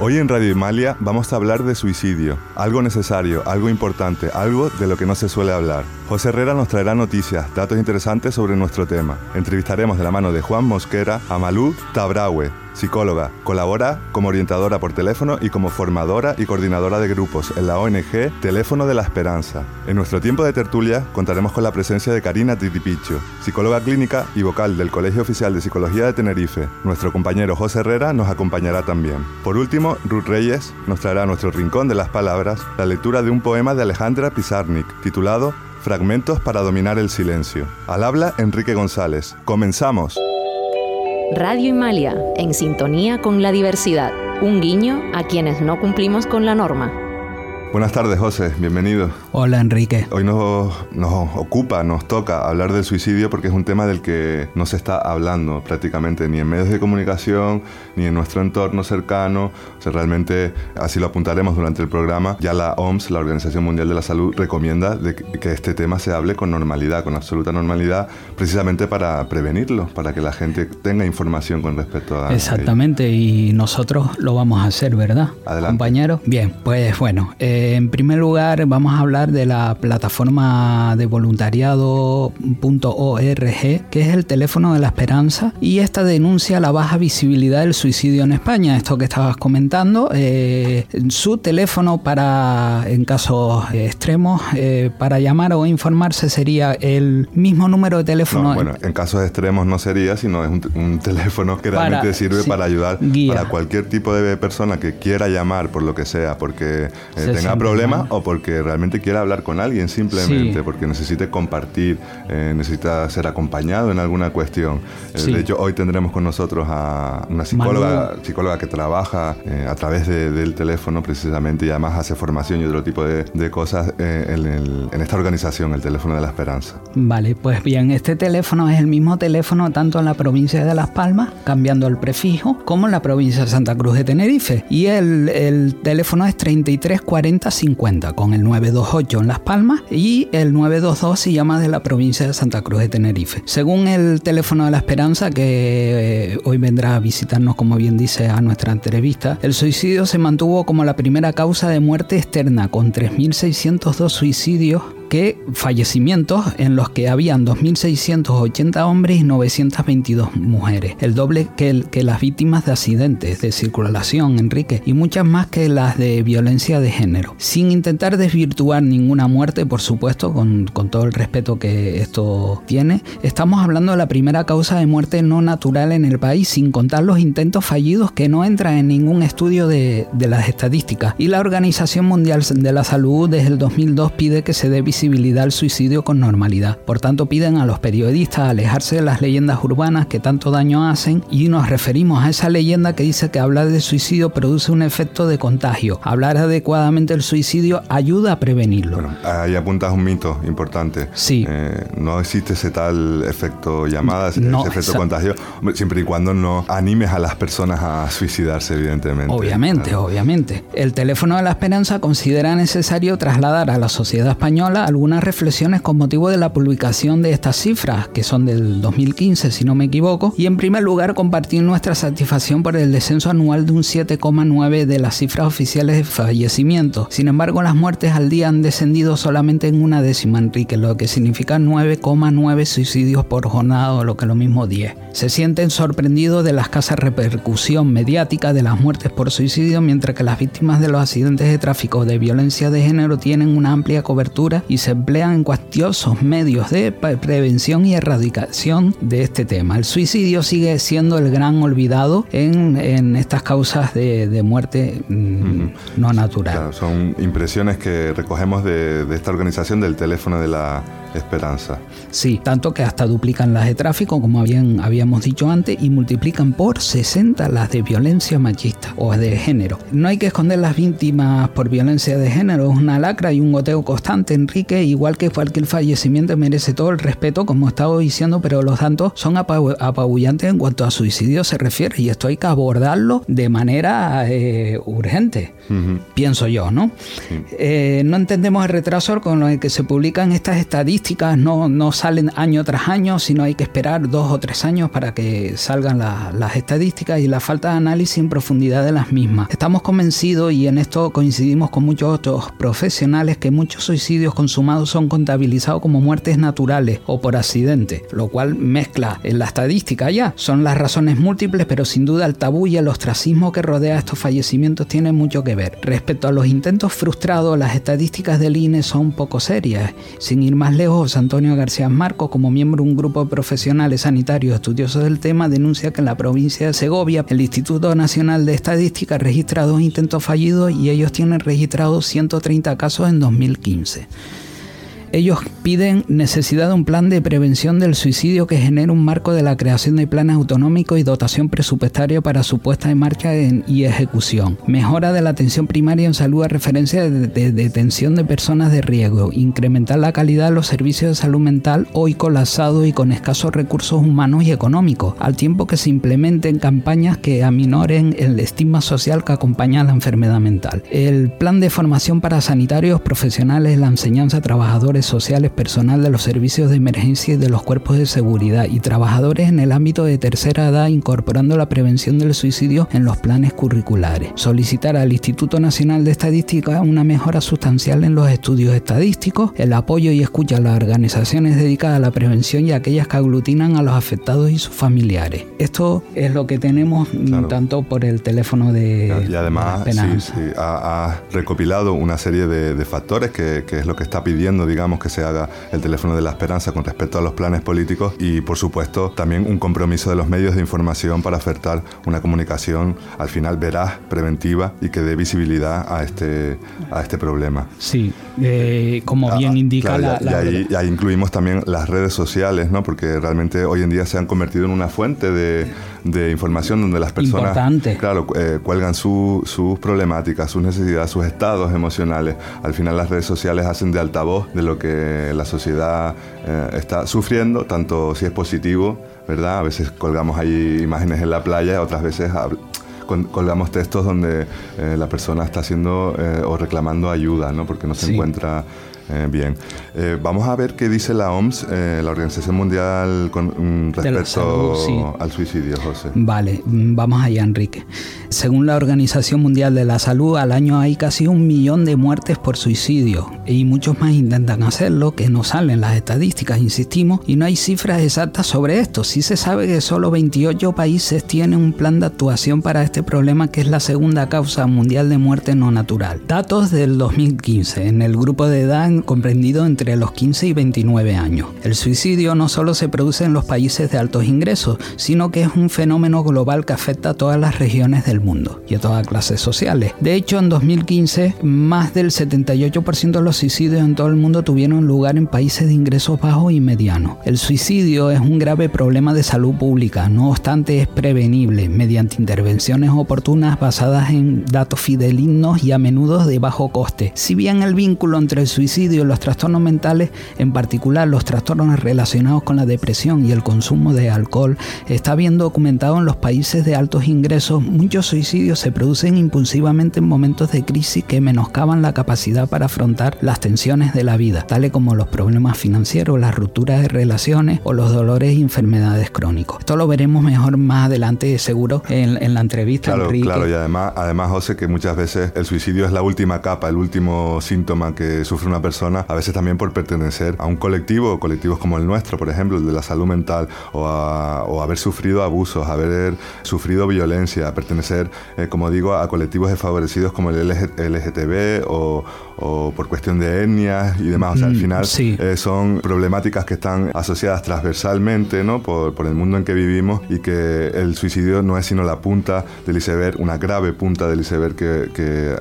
Hoy en Radio Himalia vamos a hablar de suicidio, algo necesario, algo importante, algo de lo que no se suele hablar. José Herrera nos traerá noticias, datos interesantes sobre nuestro tema. Entrevistaremos de la mano de Juan Mosquera a Malú Tabraue, psicóloga. Colabora como orientadora por teléfono y como formadora y coordinadora de grupos en la ONG Teléfono de la Esperanza. En nuestro tiempo de tertulia contaremos con la presencia de Karina Titipicho, psicóloga clínica y vocal del Colegio Oficial de Psicología de Tenerife. Nuestro compañero José Herrera nos acompañará también. Por último, Ruth Reyes nos traerá a nuestro rincón de las palabras la lectura de un poema de Alejandra Pizarnik titulado Fragmentos para dominar el silencio. Al habla Enrique González. Comenzamos. Radio Himalia, en sintonía con la diversidad. Un guiño a quienes no cumplimos con la norma. Buenas tardes, José. Bienvenido. Hola, Enrique. Hoy nos, nos, ocupa, nos toca hablar del suicidio porque es un tema del que no se está hablando prácticamente ni en medios de comunicación ni en nuestro entorno cercano. O sea, realmente, así lo apuntaremos durante el programa, ya la OMS, la Organización Mundial de la Salud, recomienda de que este tema se hable con normalidad, con absoluta normalidad, precisamente para prevenirlo, para que la gente tenga información con respecto a... Exactamente, y nosotros lo vamos a hacer, ¿verdad? Adelante. Compañero. Bien, pues bueno. Eh, en primer lugar, vamos a hablar de la plataforma de voluntariado.org, que es el teléfono de la esperanza, y esta denuncia la baja visibilidad del suicidio en España, esto que estabas comentando. Eh, su teléfono para, en casos extremos, eh, para llamar o informarse sería el mismo número de teléfono. No, bueno, en casos extremos no sería, sino es un, un teléfono que realmente para, sirve sí, para ayudar guía. para cualquier tipo de persona que quiera llamar por lo que sea, porque eh, tenga problemas o porque realmente quiera hablar con alguien simplemente, sí. porque necesite compartir, eh, necesita ser acompañado en alguna cuestión. Eh, sí. De hecho, hoy tendremos con nosotros a una psicóloga, psicóloga que trabaja eh, a través de, del teléfono precisamente y además hace formación y otro tipo de, de cosas en, el, en, esta organización, el Teléfono de la Esperanza. Vale, pues bien, este teléfono es el mismo teléfono tanto en la provincia de Las Palmas, cambiando el prefijo, como en la provincia de Santa Cruz de Tenerife. Y el, el teléfono es 3340 50 con el 928 en Las Palmas y el 922 se llama de la provincia de Santa Cruz de Tenerife. Según el teléfono de la Esperanza, que eh, hoy vendrá a visitarnos, como bien dice, a nuestra entrevista, el suicidio se mantuvo como la primera causa de muerte externa, con 3.602 suicidios que fallecimientos en los que habían 2.680 hombres y 922 mujeres, el doble que, el, que, las víctimas de accidentes de circulación, Enrique, y muchas más que las de violencia de género. Sin intentar desvirtuar ninguna muerte, por supuesto, con, con todo el respeto que esto tiene, estamos hablando de la primera causa de muerte no natural en el país, sin contar los intentos fallidos que no entran en ningún estudio de, de las estadísticas. Y la Organización Mundial de la Salud desde el 2002 pide que se dé visibilidad al suicidio con normalidad. Por tanto, piden a los periodistas alejarse de las leyendas urbanas que tanto daño hacen y nos referimos a esa leyenda que dice que hablar de suicidio produce un efecto de contagio. Hablar adecuadamente del suicidio ayuda a prevenirlo. Bueno, ahí apuntas un mito importante. Sí. Eh, no existe ese tal efecto llamada, ese, no, ese efecto esa... contagio, siempre y cuando no animes a las personas a suicidarse, evidentemente. Obviamente, claro. obviamente. El teléfono de la esperanza considera necesario trasladar a la sociedad española algunas reflexiones con motivo de la publicación de estas cifras, que son del 2015, si no me equivoco, y en primer lugar compartir nuestra satisfacción por el descenso anual de un 7,9 de las cifras oficiales de fallecimientos. Sin embargo, las muertes al día han descendido solamente en una décima, Enrique, lo que significa 9,9 suicidios por jornada o lo que lo mismo 10. Se sienten sorprendidos de la escasa repercusión mediática de las muertes por suicidio, mientras que las víctimas de los accidentes de tráfico de violencia de género tienen una amplia cobertura y se emplean en cuantiosos medios de prevención y erradicación de este tema. El suicidio sigue siendo el gran olvidado en, en estas causas de, de muerte uh -huh. no natural. Claro, son impresiones que recogemos de, de esta organización del teléfono de la esperanza. Sí, tanto que hasta duplican las de tráfico, como habían, habíamos dicho antes, y multiplican por 60 las de violencia machista o de género. No hay que esconder las víctimas por violencia de género, es una lacra y un goteo constante, Enrique, igual que cualquier fallecimiento merece todo el respeto, como estaba diciendo, pero los datos son apabullantes en cuanto a suicidio se refiere, y esto hay que abordarlo de manera eh, urgente, uh -huh. pienso yo, ¿no? Sí. Eh, no entendemos el retraso con el que se publican estas estadísticas estadísticas no, salen año tras año, sino hay que esperar dos o tres años para que salgan las estadísticas y la falta de análisis en profundidad de las mismas. Estamos convencidos y en esto coincidimos con muchos otros profesionales que muchos suicidios consumados son contabilizados como muertes naturales o por accidente, lo cual mezcla en la estadística ya. Son las razones múltiples, pero sin duda el tabú y el ostracismo que rodea estos fallecimientos tienen mucho que ver. Respecto a los intentos frustrados, las estadísticas del INE son poco serias. Sin ir más lejos, Antonio García Marcos, como miembro de un grupo de profesionales sanitarios estudiosos del tema, denuncia que en la provincia de Segovia el Instituto Nacional de Estadística registra dos intentos fallidos y ellos tienen registrados 130 casos en 2015. Ellos piden necesidad de un plan de prevención del suicidio que genere un marco de la creación de planes autonómicos y dotación presupuestaria para su puesta en marcha y ejecución. Mejora de la atención primaria en salud a referencia de, detención de personas de riesgo. Incrementar la calidad de los servicios de salud mental hoy colapsados y con escasos recursos humanos y económicos, al tiempo que se implementen campañas que aminoren el estigma social que acompaña a la enfermedad mental. El plan de formación para sanitarios profesionales, la enseñanza a trabajadores sociales, personal de los servicios de emergencia y de los cuerpos de seguridad y trabajadores en el ámbito de tercera edad incorporando la prevención del suicidio en los planes curriculares. Solicitar al Instituto Nacional de Estadística una mejora sustancial en los estudios estadísticos, el apoyo y escucha a las organizaciones dedicadas a la prevención y aquellas que aglutinan a los afectados y sus familiares. Esto es lo que tenemos mm, tanto por el teléfono de... Y además ha, recopilado una serie de, factores que, que es lo que está pidiendo, digamos, que se haga el teléfono de la esperanza con respecto a los planes políticos y, por supuesto, también un compromiso de los medios de información para ofertar una comunicación al final veraz, preventiva y que dé visibilidad a este, a este problema. Sí, eh, como bien ah, indica la, y, ahí, incluimos también las redes sociales, ¿no? porque realmente hoy en día se han convertido en una fuente de, de información donde las personas claro, eh, cuelgan sus problemáticas, sus necesidades, sus estados emocionales. Al final las redes sociales hacen de altavoz de lo que la sociedad eh, está sufriendo, tanto si es positivo, ¿verdad? A veces colgamos ahí imágenes en la playa, otras veces colgamos textos donde eh, la persona está haciendo o reclamando ayuda, ¿no? Porque no se encuentra eh, bien, eh, vamos a ver qué dice la OMS, eh, la Organización Mundial, con mm, respecto al suicidio, José. Vale, mm, vamos allá, Enrique. Según la Organización Mundial de la Salud, al año hay casi un millón de muertes por suicidio y muchos más intentan hacerlo, que no salen las estadísticas, insistimos, y no hay cifras exactas sobre esto. Sí se sabe que solo 28 países tienen un plan de actuación para este problema, que es la segunda causa mundial de muerte no natural. Datos del 2015, en el grupo de edad comprendido entre los 15 y 29 años. El suicidio no solo se produce en los países de altos ingresos, sino que es un fenómeno global que afecta a todas las regiones del mundo y a todas clases sociales. De hecho, en 2015, más del 78% de los suicidios en todo el mundo tuvieron lugar en países de ingresos bajos y medianos. El suicidio es un grave problema de salud pública, no obstante es prevenible mediante intervenciones oportunas basadas en datos fidelignos y a menudo de bajo coste. Si bien el vínculo entre el suicidio los trastornos mentales, en particular los trastornos relacionados con la depresión y el consumo de alcohol, está bien documentado en los países de altos ingresos. Muchos suicidios se producen impulsivamente en momentos de crisis que menoscaban la capacidad para afrontar las tensiones de la vida, tales como los problemas financieros, las rupturas de relaciones o los dolores y enfermedades crónicos. Esto lo veremos mejor más adelante, seguro, en, la entrevista. Claro, claro, y además, además, José, que muchas veces el suicidio es la última capa, el último síntoma que sufre una persona a veces también por pertenecer a un colectivo, colectivos como el nuestro, por ejemplo, el de la salud mental, o, haber sufrido abusos, haber sufrido violencia, pertenecer, eh, como digo, a colectivos desfavorecidos como el LGTB o, por cuestión de etnias y demás. O sea, al mm, final eh, son problemáticas que están asociadas transversalmente ¿no? por, el mundo en que vivimos y que el suicidio no es sino la punta del iceberg, una grave punta del iceberg que que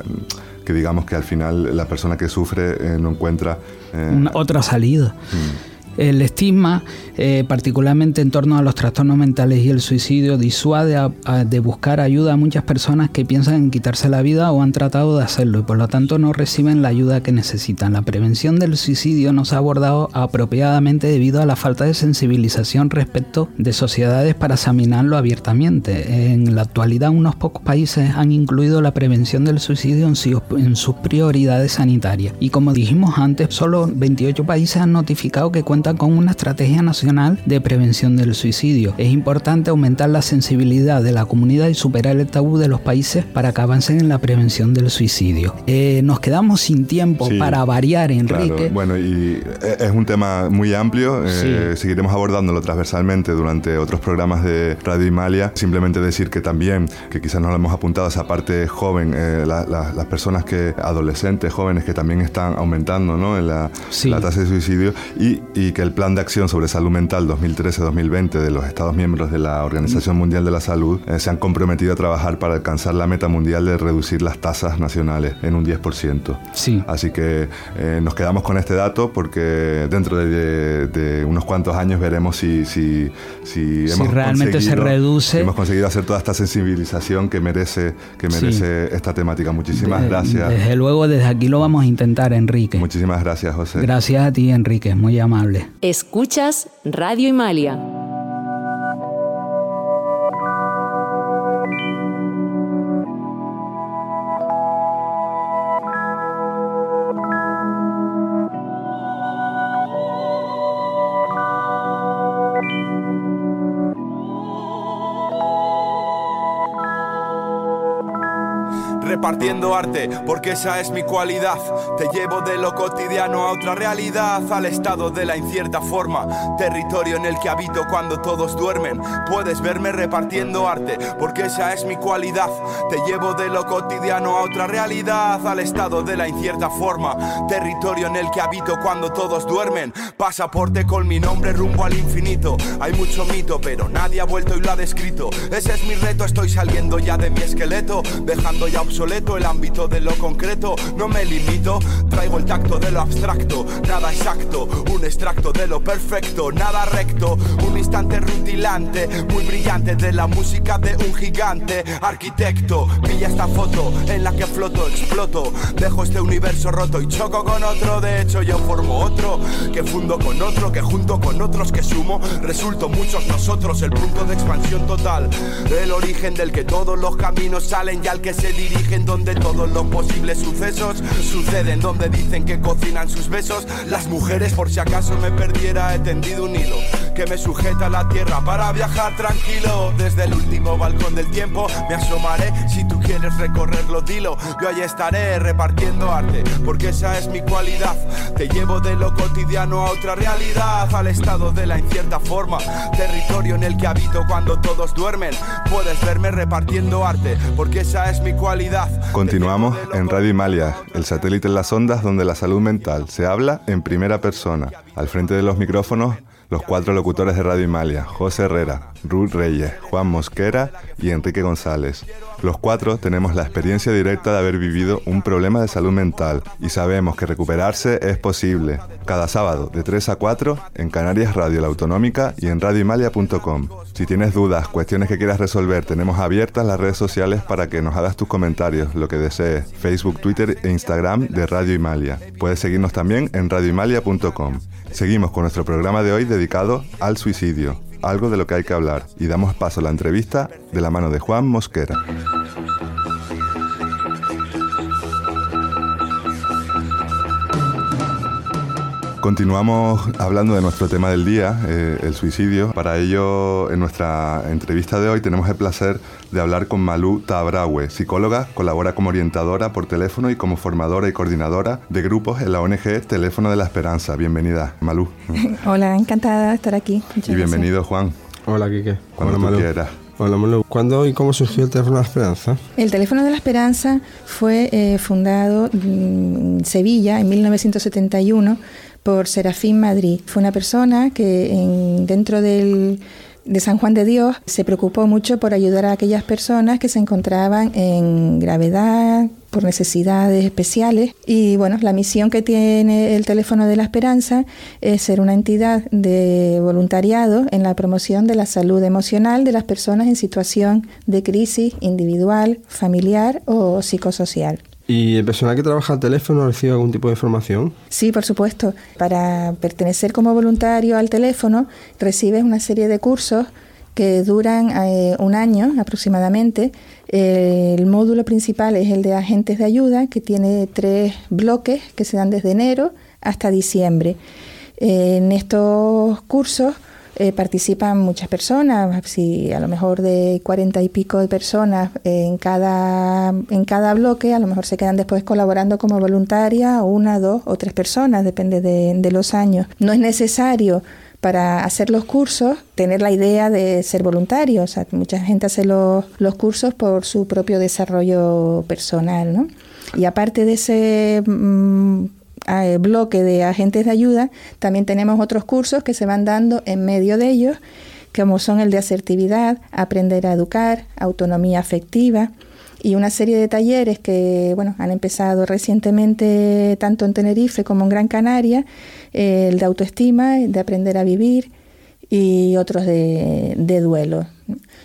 digamos que al final la persona que sufre eh, no encuentra... Eh, otra salida. Mm. El estigma, eh, particularmente en torno a los trastornos mentales y el suicidio, disuade de buscar ayuda a muchas personas que piensan en quitarse la vida o han tratado de hacerlo y por lo tanto no reciben la ayuda que necesitan. La prevención del suicidio no se ha abordado apropiadamente debido a la falta de sensibilización respecto de sociedades para examinarlo abiertamente. En la actualidad unos pocos países han incluido la prevención del suicidio en sus prioridades sanitarias y como dijimos antes, solo 28 países han notificado que cuentan con una estrategia nacional de prevención del suicidio. Es importante aumentar la sensibilidad de la comunidad y superar el tabú de los países para que avancen en la prevención del suicidio. Eh, nos quedamos sin tiempo para variar, Enrique. Bueno, y eh, es un tema muy amplio. Eh, seguiremos abordándolo transversalmente durante otros programas de Radio Imalia. Simplemente decir que también, que quizás no lo hemos apuntado, esa parte joven, las personas que, adolescentes, jóvenes que también están aumentando ¿no? en la, la tasa de suicidio y, y, que el Plan de Acción sobre Salud Mental 2013-2020 de los Estados miembros de la Organización Mundial de la Salud se han comprometido a trabajar para alcanzar la meta mundial de reducir las tasas nacionales en un 10%. Sí. Así que eh, nos quedamos con este dato porque dentro de, unos cuantos años veremos si, si, si, hemos realmente se reduce. hemos conseguido hacer toda esta sensibilización que merece, que merece esta temática. Muchísimas gracias. Desde luego, desde aquí lo vamos a intentar, Enrique. Muchísimas gracias, José. Gracias a ti, Enrique, muy amable. Escuchas Radio Imalia. Repartiendo arte, porque esa es mi cualidad. Te llevo de lo cotidiano a otra realidad, al estado de la incierta forma, territorio en el que habito cuando todos duermen. Puedes verme repartiendo arte, porque esa es mi cualidad. Te llevo de lo cotidiano a otra realidad, al estado de la incierta forma, territorio en el que habito cuando todos duermen. Pasaporte con mi nombre rumbo al infinito. Hay mucho mito, pero nadie ha vuelto y lo ha descrito. Ese es mi reto, estoy saliendo ya de mi esqueleto, dejando ya el ámbito de lo concreto. No me limito, traigo el tacto de lo abstracto, nada exacto, un extracto de lo perfecto, nada recto, un instante rutilante, muy brillante de la música de un gigante arquitecto. Pilla esta foto en la que floto, exploto, dejo este universo roto y choco con otro. De hecho, yo formo otro, que fundo con otro, que junto con otros que sumo, resulto muchos nosotros el punto de expansión total, el origen del que todos los caminos salen y al que se dirige en donde todos los posibles sucesos suceden, donde dicen que cocinan sus besos. Las mujeres, por si acaso me perdiera, he tendido un hilo que me sujeta a la tierra para viajar tranquilo. Desde el último balcón del tiempo me asomaré. Si tú quieres recorrerlo, dilo. Yo ahí estaré repartiendo arte, porque esa es mi cualidad. Te llevo de lo cotidiano a otra realidad, al estado de la incierta forma, territorio en el que habito cuando todos duermen. Puedes verme repartiendo arte, porque esa es mi cualidad. Continuamos en Radio Himalia, el satélite en las ondas donde la salud mental se habla en primera persona. Al frente de los micrófonos, los cuatro locutores de Radio Himalia, José Herrera, Ruth Reyes, Juan Mosquera y Enrique González. Los cuatro tenemos la experiencia directa de haber vivido un problema de salud mental y sabemos que recuperarse es posible. Cada sábado de 3 a 4 en Canarias Radio La Autonómica y en radiohimalia.com. Si tienes dudas, cuestiones que quieras resolver, tenemos abiertas las redes sociales para que nos hagas tus comentarios, lo que desees, Facebook, Twitter e Instagram de Radio Himalia. Puedes seguirnos también en radiohimalia.com. Seguimos con nuestro programa de hoy dedicado al suicidio, algo de lo que hay que hablar, y damos paso a la entrevista de la mano de Juan Mosquera. Continuamos hablando de nuestro tema del día, eh, el suicidio. Para ello, en nuestra entrevista de hoy tenemos el placer de hablar con Malú Tabraue, psicóloga, colabora como orientadora por teléfono y como formadora y coordinadora de grupos en la ONG Teléfono de la Esperanza. Bienvenida, Malú. Hola, encantada de estar aquí. y bienvenido, Juan. Hola, Quique. Cuando tú quieras. Hola, Malú. ¿Cuándo y cómo surgió el Teléfono de la Esperanza? El Teléfono de la Esperanza fue eh, fundado en Sevilla en 1971 por Serafín Madrid. Fue una persona que dentro del de San Juan de Dios se preocupó mucho por ayudar a aquellas personas que se encontraban en gravedad, por necesidades especiales. Y bueno, la misión que tiene el Teléfono de la Esperanza es ser una entidad de voluntariado en la promoción de la salud emocional de las personas en situación de crisis individual, familiar o psicosocial. ¿Y el personal que trabaja al teléfono recibe algún tipo de información? Sí, por supuesto. Para pertenecer como voluntario al teléfono recibes una serie de cursos que duran eh, un año aproximadamente. el módulo principal es el de agentes de ayuda, que tiene tres bloques que se dan desde enero hasta diciembre. en estos cursos eh, participan muchas personas, si a lo mejor de cuarenta y pico de personas en cada, en cada bloque, a lo mejor se quedan después colaborando como voluntaria, una, dos o tres personas, depende de, de los años. No es necesario para hacer los cursos tener la idea de ser voluntario. O sea, mucha gente hace los, los cursos por su propio desarrollo personal, ¿no? Y aparte de ese mm, bloque de agentes de ayuda, también tenemos otros cursos que se van dando en medio de ellos, como son el de asertividad, aprender a educar, autonomía afectiva y una serie de talleres que bueno han empezado recientemente tanto en Tenerife como en Gran Canaria, eh, el de autoestima, de aprender a vivir y otros de, de duelo.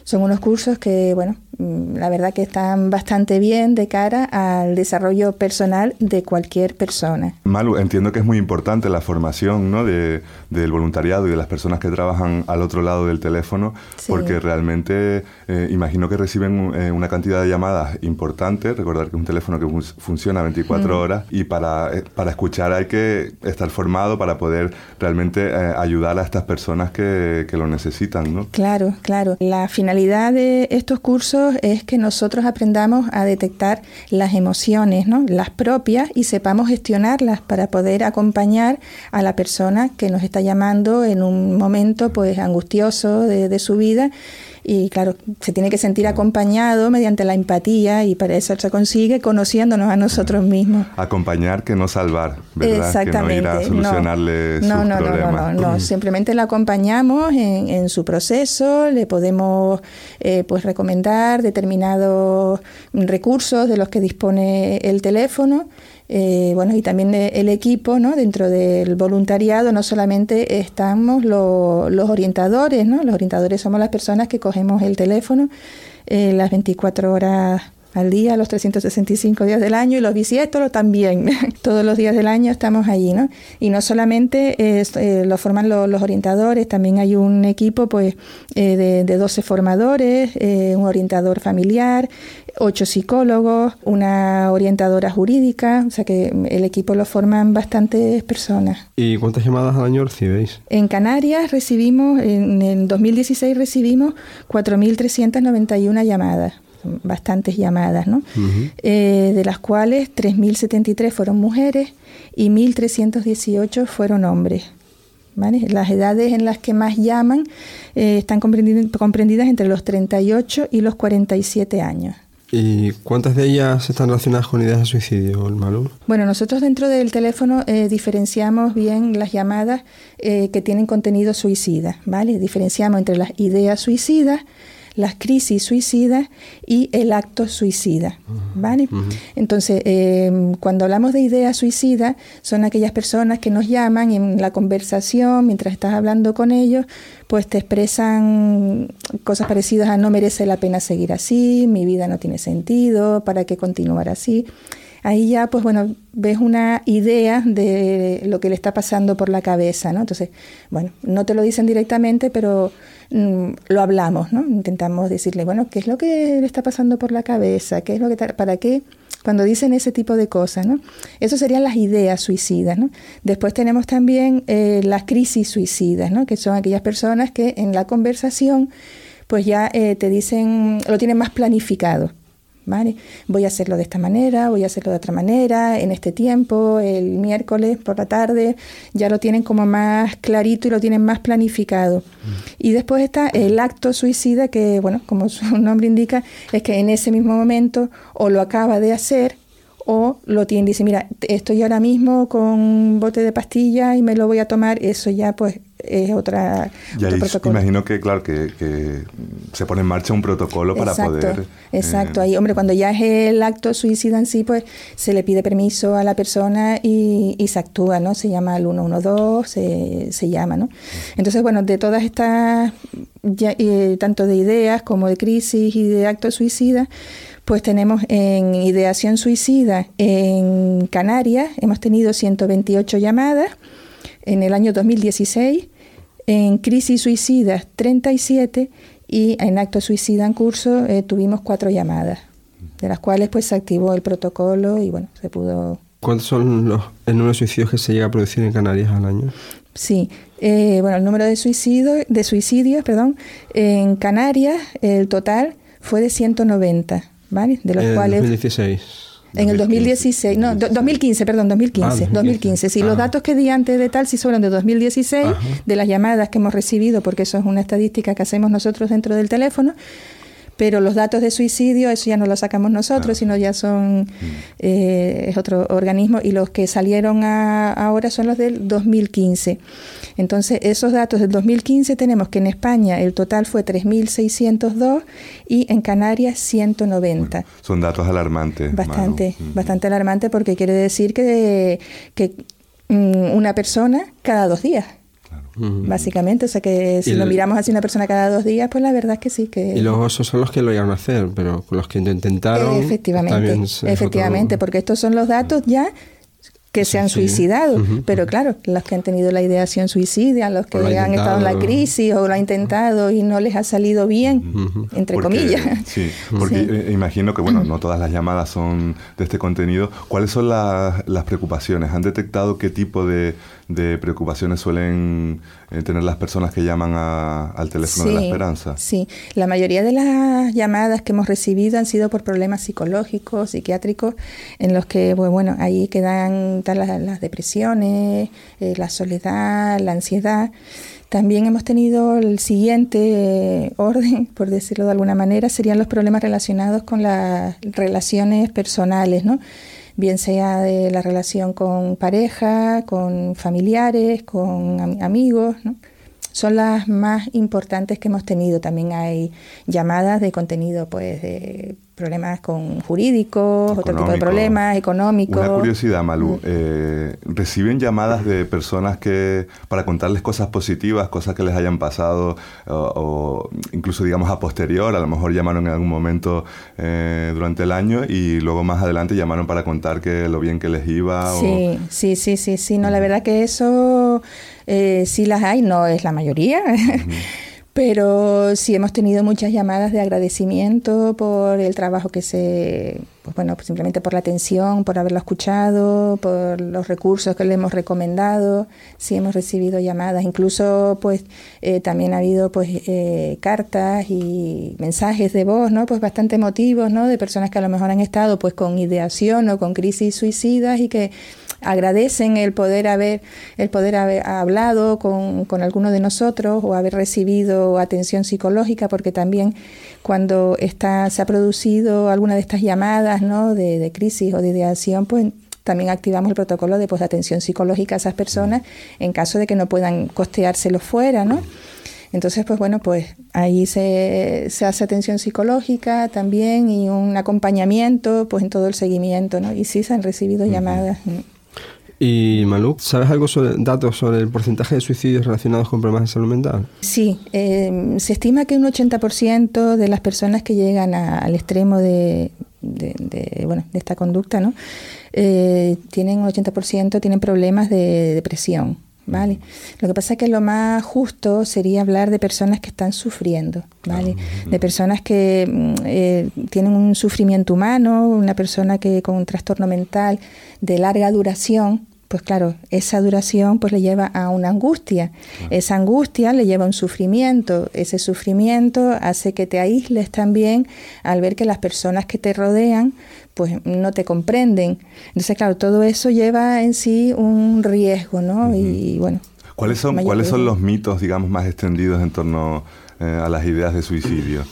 Son unos cursos que, bueno, la verdad que están bastante bien de cara al desarrollo personal de cualquier persona. Malu, entiendo que es muy importante la formación ¿no? de, del voluntariado y de las personas que trabajan al otro lado del teléfono, porque realmente eh, imagino que reciben eh, una cantidad de llamadas importante. Recordar que es un teléfono que funciona 24 horas y para, eh, para escuchar hay que estar formado para poder realmente ayudar a estas personas que, que lo necesitan. ¿no? Claro, claro. La finalidad de estos cursos es que nosotros aprendamos a detectar las emociones, ¿no? las propias, y sepamos gestionarlas para poder acompañar a la persona que nos está llamando en un momento pues angustioso de, de su vida y claro, se tiene que sentir acompañado mediante la empatía y para eso se consigue conociéndonos a nosotros mismos. Acompañar que no salvar, ¿verdad? Exactamente. Que no ir a solucionarle no, sus no, problemas. No, no, no, simplemente la acompañamos en, en, su proceso, le podemos eh, pues recomendar determinados recursos de los que dispone el teléfono eh, bueno, y también el equipo, ¿no? Dentro del voluntariado no solamente estamos los orientadores, ¿no? Los orientadores somos las personas que cogemos el teléfono eh, las 24 horas al día, los 365 días del año y los bisiestos también. Todos los días del año estamos allí, ¿no? Y no solamente eh, lo forman los orientadores, también hay un equipo pues eh, de, de, 12 formadores, eh, un orientador familiar, ocho psicólogos, una orientadora jurídica, o sea que el equipo lo forman bastantes personas. ¿Y cuántas llamadas al año recibéis? En Canarias recibimos, en el 2016 recibimos 4.391 llamadas bastantes llamadas, ¿no? eh, de las cuales 3.073 fueron mujeres y 1.318 fueron hombres. ¿Vale? Las edades en las que más llaman eh, están comprendidas, comprendidas entre los 38 y los 47 años. ¿Y cuántas de ellas están relacionadas con ideas de suicidio, el Malú? Bueno, nosotros dentro del teléfono eh, diferenciamos bien las llamadas eh, que tienen contenido suicida, ¿vale? Diferenciamos entre las ideas suicidas, las crisis suicidas y el acto suicida. ¿vale? Uh -huh. Entonces, eh, cuando hablamos de ideas suicidas, son aquellas personas que nos llaman en la conversación, mientras estás hablando con ellos, pues te expresan cosas parecidas a no merece la pena seguir así, mi vida no tiene sentido, ¿para qué continuar así? Ahí ya, pues bueno, ves una idea de lo que le está pasando por la cabeza, ¿no? Entonces, bueno, no te lo dicen directamente, pero mm, lo hablamos, ¿no? Intentamos decirle, bueno, ¿qué es lo que le está pasando por la cabeza? ¿Qué es lo que para qué? Cuando dicen ese tipo de cosas, ¿no? Eso serían las ideas suicidas, ¿no? Después tenemos también eh, las crisis suicidas, ¿no? Que son aquellas personas que en la conversación, pues ya eh, te dicen, lo tienen más planificado. ¿Vale? Voy a hacerlo de esta manera, voy a hacerlo de otra manera, en este tiempo, el miércoles por la tarde, ya lo tienen como más clarito y lo tienen más planificado. Mm. Y después está el acto suicida que, bueno, como su nombre indica, es que en ese mismo momento o lo acaba de hacer o lo tiene, dice, mira, estoy ahora mismo con un bote de pastilla y me lo voy a tomar, eso ya pues es otra, y ahí Imagino que, claro, que, se pone en marcha un protocolo para poder... Exacto, eh, ahí, hombre, cuando ya es el acto suicida en sí, pues se le pide permiso a la persona y, se actúa, ¿no? Se llama el 112, se, se llama, ¿no? Entonces, bueno, de todas estas, ya, eh, tanto de ideas como de crisis y de actos suicidas, pues tenemos en ideación suicida en Canarias, hemos tenido 128 llamadas en el año 2016, en crisis suicidas 37 y en acto suicida en curso eh, tuvimos cuatro llamadas, de las cuales pues se activó el protocolo y bueno, se pudo... ¿Cuántos son los, el número de suicidios que se llega a producir en Canarias al año? Sí, eh, bueno, el número de, suicidio, de suicidios perdón, en Canarias, el total fue de 190. ¿vale? De los en cuales... 2016. En el 2016, no, 2015, perdón, 2015, 2015. Sí, los datos que di antes de tal sí fueron de 2016, de las llamadas que hemos recibido, porque eso es una estadística que hacemos nosotros dentro del teléfono, pero los datos de suicidio, eso ya no lo sacamos nosotros, sino ya son, mm. eh, es otro organismo, y los que salieron ahora son los del 2015. Entonces, esos datos del 2015 tenemos que en España el total fue 3.602 y en Canarias 190. son datos alarmantes. Bastante, mm. bastante alarmante porque quiere decir que, que mm, una persona cada dos días básicamente. O sea que si lo miramos así una persona cada dos días, pues la verdad es que sí. que Y los osos son los que lo iban a hacer, pero los que intentaron... Efectivamente, efectivamente, porque estos son los datos ya que se han suicidado. Pero claro, los que han tenido la ideación suicida, los que han estado en la crisis o lo han intentado y no les ha salido bien, entre comillas. Sí, porque eh, imagino que, bueno, no todas las llamadas son de este contenido. ¿Cuáles son las preocupaciones? ¿Han detectado qué tipo de, de preocupaciones suelen eh, tener las personas que llaman al teléfono de la esperanza? Sí, la mayoría de las llamadas que hemos recibido han sido por problemas psicológicos, psiquiátricos, en los que, pues, bueno, ahí quedan las, depresiones, eh, la soledad, la ansiedad. También hemos tenido el siguiente eh, orden, por decirlo de alguna manera, serían los problemas relacionados con las relaciones personales, ¿no? Bien sea de la relación con pareja, con familiares, con amigos, ¿no? son las más importantes que hemos tenido. También hay llamadas de contenido, pues, de problemas con jurídicos, otro tipo de problemas económicos. Una curiosidad, Malú. Mm. Eh, ¿Reciben llamadas de personas que para contarles cosas positivas, cosas que les hayan pasado, o, incluso, digamos, a posterior? A lo mejor llamaron en algún momento eh, durante el año y luego más adelante llamaron para contar que lo bien que les iba. Sí, sí, sí, sí, sí. No, la verdad que eso eh, sí las hay, no es la mayoría. Pero sí hemos tenido muchas llamadas de agradecimiento por el trabajo que se, pues bueno, pues simplemente por la atención, por haberlo escuchado, por los recursos que le hemos recomendado. Sí hemos recibido llamadas, incluso pues eh, también ha habido pues eh, cartas y mensajes de voz, ¿no? Pues bastante emotivos, ¿no? De personas que a lo mejor han estado pues con ideación o con crisis suicidas y que agradecen el poder haber, el poder haber hablado con, con alguno de nosotros o haber recibido atención psicológica, porque también cuando está, se ha producido alguna de estas llamadas ¿no? de, de crisis o de ideación, pues también activamos el protocolo de pues, atención psicológica a esas personas en caso de que no puedan costeárselo fuera, ¿no? Entonces, pues bueno, pues ahí se, se, hace atención psicológica también y un acompañamiento pues en todo el seguimiento, ¿no? Y sí se han recibido llamadas. Y Manu, ¿sabes algo sobre datos sobre el porcentaje de suicidios relacionados con problemas de salud mental? Sí, eh, se estima que un 80% de las personas que llegan al extremo de, bueno, de esta conducta, ¿no? Eh, tienen un 80% tienen problemas de depresión. ¿Vale? Lo que pasa es que lo más justo sería hablar de personas que están sufriendo, ¿vale? De personas que mm, eh, tienen un sufrimiento humano, una persona que con un trastorno mental de larga duración, pues claro, esa duración pues le lleva a una angustia. Esa angustia le lleva a un sufrimiento. Ese sufrimiento hace que te aísles también al ver que las personas que te rodean pues no te comprenden. Entonces, claro, todo eso lleva en sí un riesgo, ¿no? Y bueno. ¿Cuáles son, ¿cuáles son los mitos, digamos, más extendidos en torno eh, a las ideas de suicidio?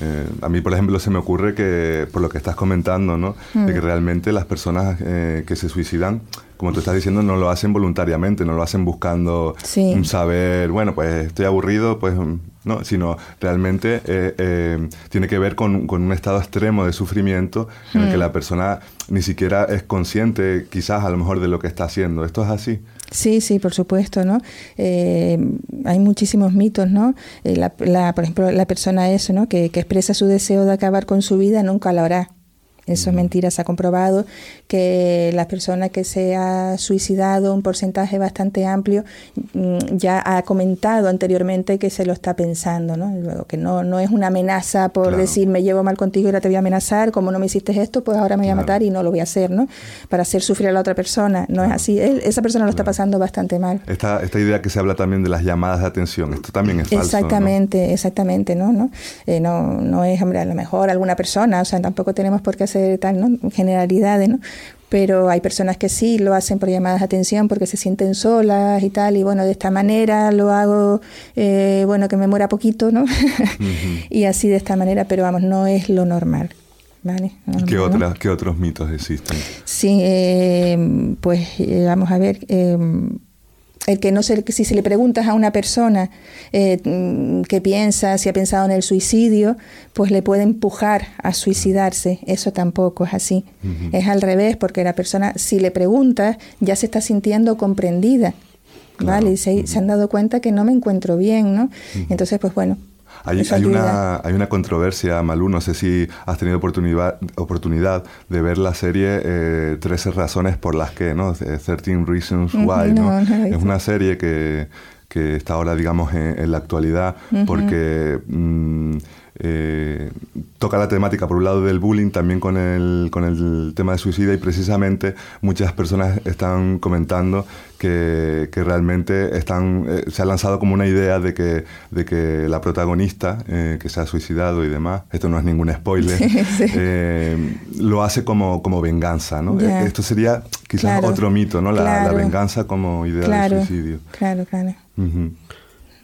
Eh, a mí, por ejemplo, se me ocurre que, por lo que estás comentando, ¿no? De que mm. realmente las personas eh, que se suicidan como tú estás diciendo, no lo hacen voluntariamente, no lo hacen buscando un saber, bueno, pues estoy aburrido, pues ¿no? sino realmente eh, eh, tiene que ver con, un estado extremo de sufrimiento en el que mm. la persona ni siquiera es consciente quizás a lo mejor de lo que está haciendo. ¿Esto es así? Sí, sí, por supuesto, ¿no? Eh, hay muchísimos mitos, ¿no? La, por ejemplo, la persona eso, ¿no? Que, que expresa su deseo de acabar con su vida nunca lo hará. Eso es mentira, se ha comprobado que la persona que se ha suicidado, un porcentaje bastante amplio, mm, ya ha comentado anteriormente que se lo está pensando, ¿no? Luego, que no, no es una amenaza por decir me llevo mal contigo y ahora te voy a amenazar, como no me hiciste esto, pues ahora me voy a matar y no lo voy a hacer, ¿no? Para hacer sufrir a la otra persona. No es así. esa persona lo está pasando bastante mal. Esta, esta idea que se habla también de las llamadas de atención, esto también es falso. Exactamente, exactamente, ¿no? ¿no? Eh, no, no es, hombre, a lo mejor alguna persona, o sea, tampoco tenemos por qué hacer tal, ¿no? Generalidades, ¿no? Pero hay personas que sí lo hacen por llamadas de atención porque se sienten solas y tal, y bueno, de esta manera lo hago, eh, bueno, que me muera poquito, ¿no? y así de esta manera, pero vamos, no es lo normal. ¿Vale? ¿Qué, otras, ¿Qué otros mitos existen? Sí, eh, pues eh, vamos a ver el que no sé si se le preguntas a una persona eh, mm, que piensa, si ha pensado en el suicidio, pues le puede empujar a suicidarse. Eso tampoco es así. Es al revés, porque la persona, si le preguntas, ya se está sintiendo comprendida. ¿Vale? Y se, han dado cuenta que no me encuentro bien, ¿no? Entonces, pues bueno, hay, hay, una, hay una controversia, Malú, no sé si has tenido oportunidad, oportunidad de ver la serie eh, 13 razones por las que, ¿no? 13 Reasons Why, ¿no? es una serie que, que, está ahora, digamos, en, la actualidad porque... Mm, eh, toca la temática por un lado del bullying, también con el, con el tema de suicidio y precisamente muchas personas están comentando que, que realmente están, eh, se ha lanzado como una idea de que, de que la protagonista eh, que se ha suicidado y demás, esto no es ningún spoiler, lo hace como, como venganza. ¿no? Esto sería quizás otro mito, ¿no? La, venganza como idea de suicidio. Claro, claro.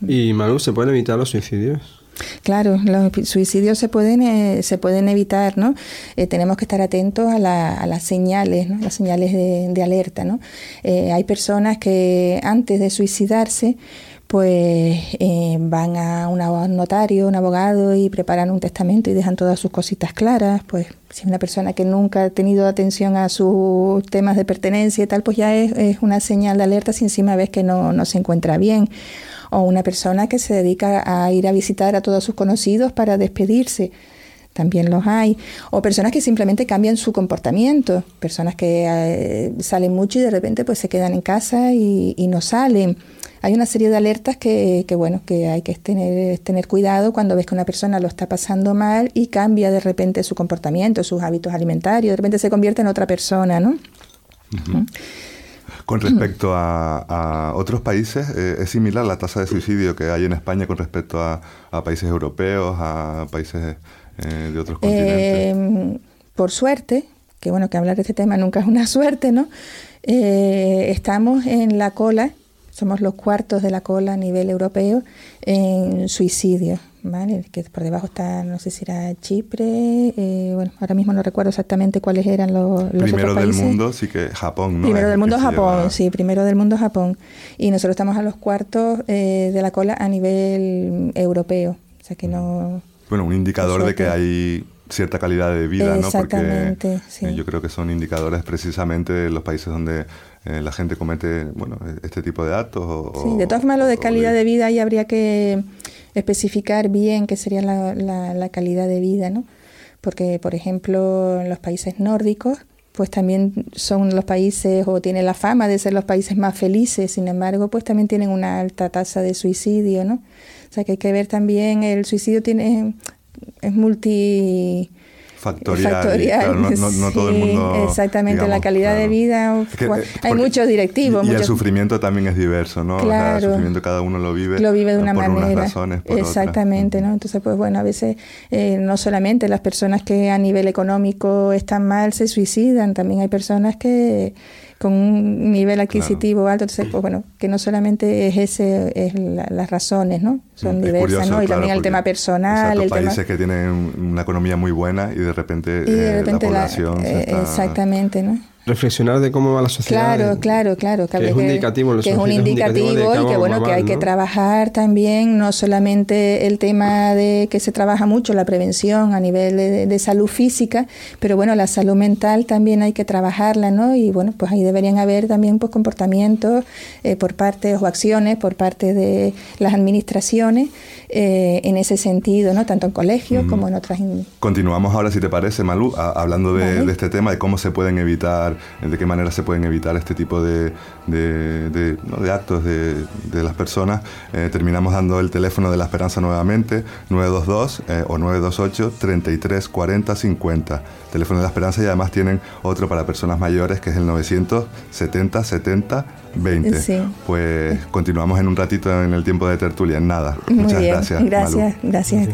¿Y Manu, se pueden evitar los suicidios? Claro, los suicidios se pueden, eh, se pueden evitar, ¿no? Eh, tenemos que estar atentos a, las señales, ¿no? Las señales de, alerta, ¿no? Eh, hay personas que antes de suicidarse pues van a un notario, un abogado y preparan un testamento y dejan todas sus cositas claras, pues si una persona que nunca ha tenido atención a sus temas de pertenencia y tal, pues ya es, una señal de alerta si encima ves que no, no se encuentra bien o una persona que se dedica a ir a visitar a todos sus conocidos para despedirse. También los hay. O personas que simplemente cambian su comportamiento. Personas que eh, salen mucho y de repente pues se quedan en casa y, no salen. Hay una serie de alertas que, que, bueno, que hay que tener, tener cuidado cuando ves que una persona lo está pasando mal y cambia de repente su comportamiento, sus hábitos alimentarios, de repente se convierte en otra persona, ¿no? Con respecto a, otros países, eh, ¿es similar la tasa de suicidio que hay en España con respecto a, países europeos, a países eh, de otros continentes? Em, por suerte, que bueno, que hablar de este tema nunca es una suerte, ¿no? Eh, estamos en la cola, somos los cuartos de la cola a nivel europeo en suicidio. ¿vale? que por debajo está, no sé si era Chipre, eh, bueno, ahora mismo no recuerdo exactamente cuáles eran los, los Primero del mundo, sí que Japón, ¿no? Primero del mundo Japón, sí, primero del mundo Japón. Y nosotros estamos a los cuartos eh, de la cola a nivel europeo, o sea que no... Bueno, un indicador de que hay cierta calidad de vida, ¿no? Porque eh, yo creo que son indicadores precisamente de los países donde la gente comete bueno, este tipo de actos. sí, de todas formas lo de calidad de vida ahí habría que especificar bien qué sería la, la, calidad de vida, ¿no? Porque, por ejemplo, en los países nórdicos, pues también son los países o tienen la fama de ser los países más felices, sin embargo, pues también tienen una alta tasa de suicidio, ¿no? O sea que hay que ver también, el suicidio tiene, es multi factorial. no, todo el mundo. Exactamente, la calidad de vida. Eh, hay muchos directivos. Y, el sufrimiento también es diverso, ¿no? el sufrimiento cada uno lo vive. Lo vive de una manera. Exactamente, ¿no? Entonces, pues bueno, a veces eh, no solamente las personas que a nivel económico están mal se suicidan, también hay personas que con un nivel adquisitivo alto, entonces, pues bueno, que no solamente es ese, es las razones, ¿no? Son diversas, ¿no? Y también el tema personal. el países que tienen una economía muy buena y de repente, eh, la población eh, Exactamente, ¿no? Reflexionar de cómo va la sociedad. Claro, claro, claro. Que, es un indicativo, que es un indicativo, y que bueno que hay que trabajar también no solamente el tema de que se trabaja mucho la prevención a nivel de, salud física, pero bueno la salud mental también hay que trabajarla, ¿no? Y bueno pues ahí deberían haber también pues comportamientos eh, por parte o acciones por parte de las administraciones eh, en ese sentido, ¿no? Tanto en colegios como en otras. Continuamos ahora si te parece, Malú, hablando de, de este tema de cómo se pueden evitar de qué manera se pueden evitar este tipo de, de, actos de, las personas. Eh, terminamos dando el teléfono de la esperanza nuevamente, 922 eh, o 928 33 40 50. Teléfono de la esperanza y además tienen otro para personas mayores que es el 970 70 20. Pues continuamos en un ratito en el tiempo de tertulia, en nada. Muchas gracias. Gracias, gracias.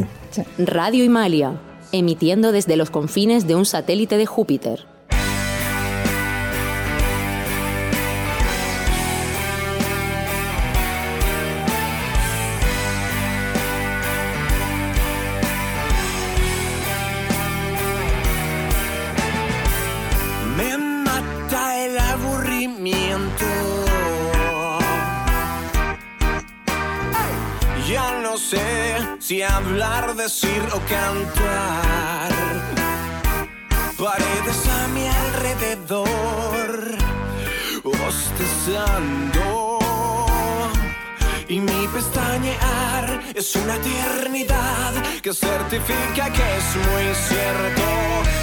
Radio Himalia, emitiendo desde los confines de un satélite de Júpiter. Hablar, decir o cantar. Paredes a mi alrededor, bostezando. Y mi pestañear es una eternidad que certifica que es muy cierto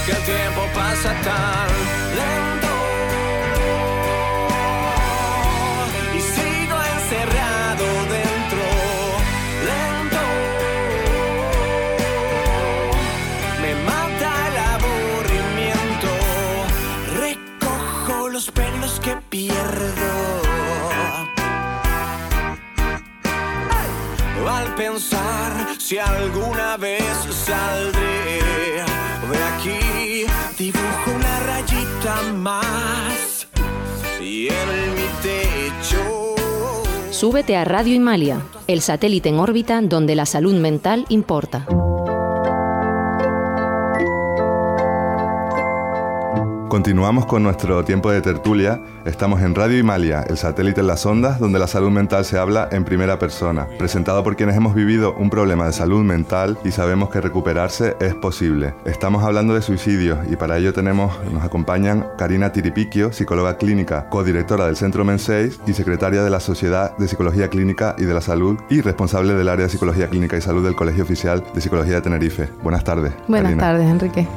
que el tiempo pasa tan lento. Pensar si alguna vez saldré de aquí. Dibujo una rayita más y en mi techo. Súbete a Radio Himalia, el satélite en órbita donde la salud mental importa. Continuamos con nuestro tiempo de tertulia. Estamos en Radio Himalia, el satélite en las ondas, donde la salud mental se habla en primera persona, presentado por quienes hemos vivido un problema de salud mental y sabemos que recuperarse es posible. Estamos hablando de suicidios y para ello tenemos, nos acompañan Karina Tiripiquio, psicóloga clínica, codirectora del Centro Men 6 y secretaria de la Sociedad de Psicología Clínica y de la Salud y responsable del área de Psicología Clínica y Salud del Colegio Oficial de Psicología de Tenerife. Buenas tardes. Buenas tardes, Enrique.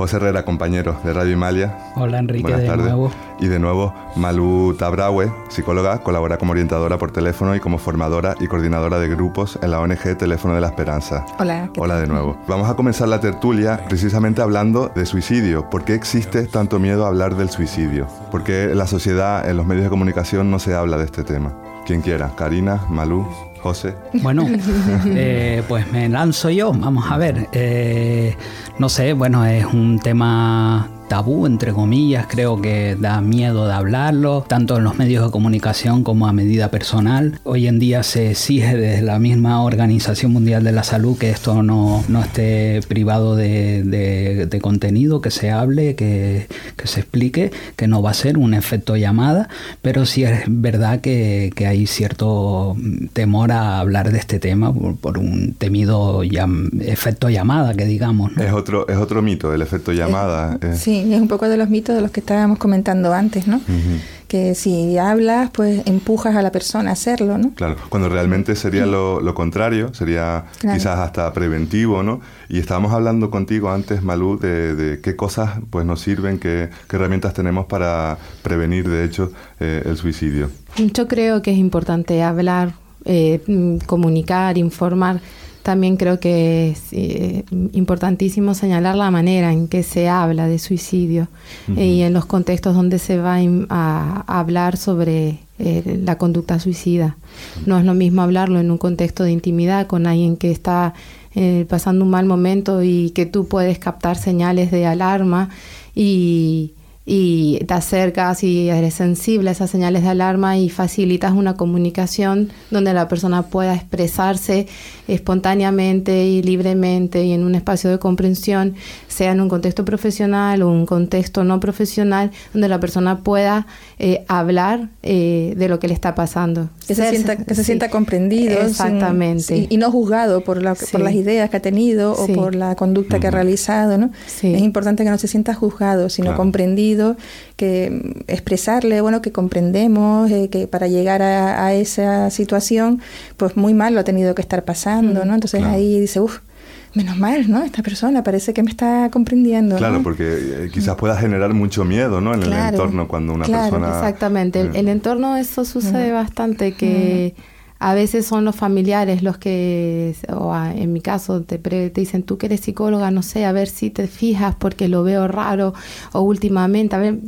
José Herrera, compañero de Radio Himalia. Hola Enrique, Buenas de tardes. nuevo. Y de nuevo, Malu Tabraue, psicóloga, colabora como orientadora por teléfono y como formadora y coordinadora de grupos en la ONG Teléfono de la Esperanza. Hola. Hola de nuevo. Vamos a comenzar la tertulia precisamente hablando de suicidio. ¿Por qué existe tanto miedo a hablar del suicidio? ¿Por qué en la sociedad, en los medios de comunicación no se habla de este tema? Quien quiera, Karina, Malú. José. Bueno, eh, pues me lanzo yo, vamos a ver. Eh, no sé, bueno, es un tema tabú, entre comillas, creo que da miedo de hablarlo, tanto en los medios de comunicación como a medida personal. Hoy en día se exige desde la misma Organización Mundial de la Salud que esto no, no esté privado de, de, contenido, que se hable, que, que, se explique, que no va a ser un efecto llamada, pero sí es verdad que, que hay cierto temor a hablar de este tema por, un temido efecto llamada, que digamos. Es, otro, es otro mito, el efecto llamada. Eh, sí, es un poco de los mitos de los que estábamos comentando antes, ¿no? Que si hablas, pues empujas a la persona a hacerlo, ¿no? Claro, cuando realmente sería lo, contrario, sería quizás hasta preventivo, ¿no? Y estábamos hablando contigo antes, Malú, de, qué cosas pues nos sirven, qué, herramientas tenemos para prevenir, de hecho, eh, el suicidio. Yo creo que es importante hablar, eh, comunicar, informar también creo que es eh, importantísimo señalar la manera en que se habla de suicidio eh, y en los contextos donde se va a, hablar sobre eh, la conducta suicida. No es lo mismo hablarlo en un contexto de intimidad con alguien que está pasando un mal momento y que tú puedes captar señales de alarma y y te acercas y eres sensible a esas señales de alarma y facilitas una comunicación donde la persona pueda expresarse espontáneamente y libremente y en un espacio de comprensión, sea en un contexto profesional o un contexto no profesional, donde la persona pueda eh, hablar eh, de lo que le está pasando. Que se, sienta, que se sienta comprendido. Exactamente. y no juzgado por, la, por las ideas que ha tenido o por la conducta que ha realizado. ¿no? Es importante que no se sienta juzgado, sino comprendido que expresarle, bueno, que comprendemos, eh, que para llegar a, esa situación, pues muy mal lo ha tenido que estar pasando, ¿no? Entonces ahí dice, uff, menos mal, ¿no? Esta persona parece que me está comprendiendo. Claro, porque eh, quizás pueda generar mucho miedo, ¿no? En el entorno cuando una persona... Exactamente, el, eh. entorno eso sucede bastante, que a veces son los familiares los que, o en mi caso, te, te dicen, tú que eres psicóloga, no sé, a ver si te fijas porque lo veo raro, o últimamente, a ver,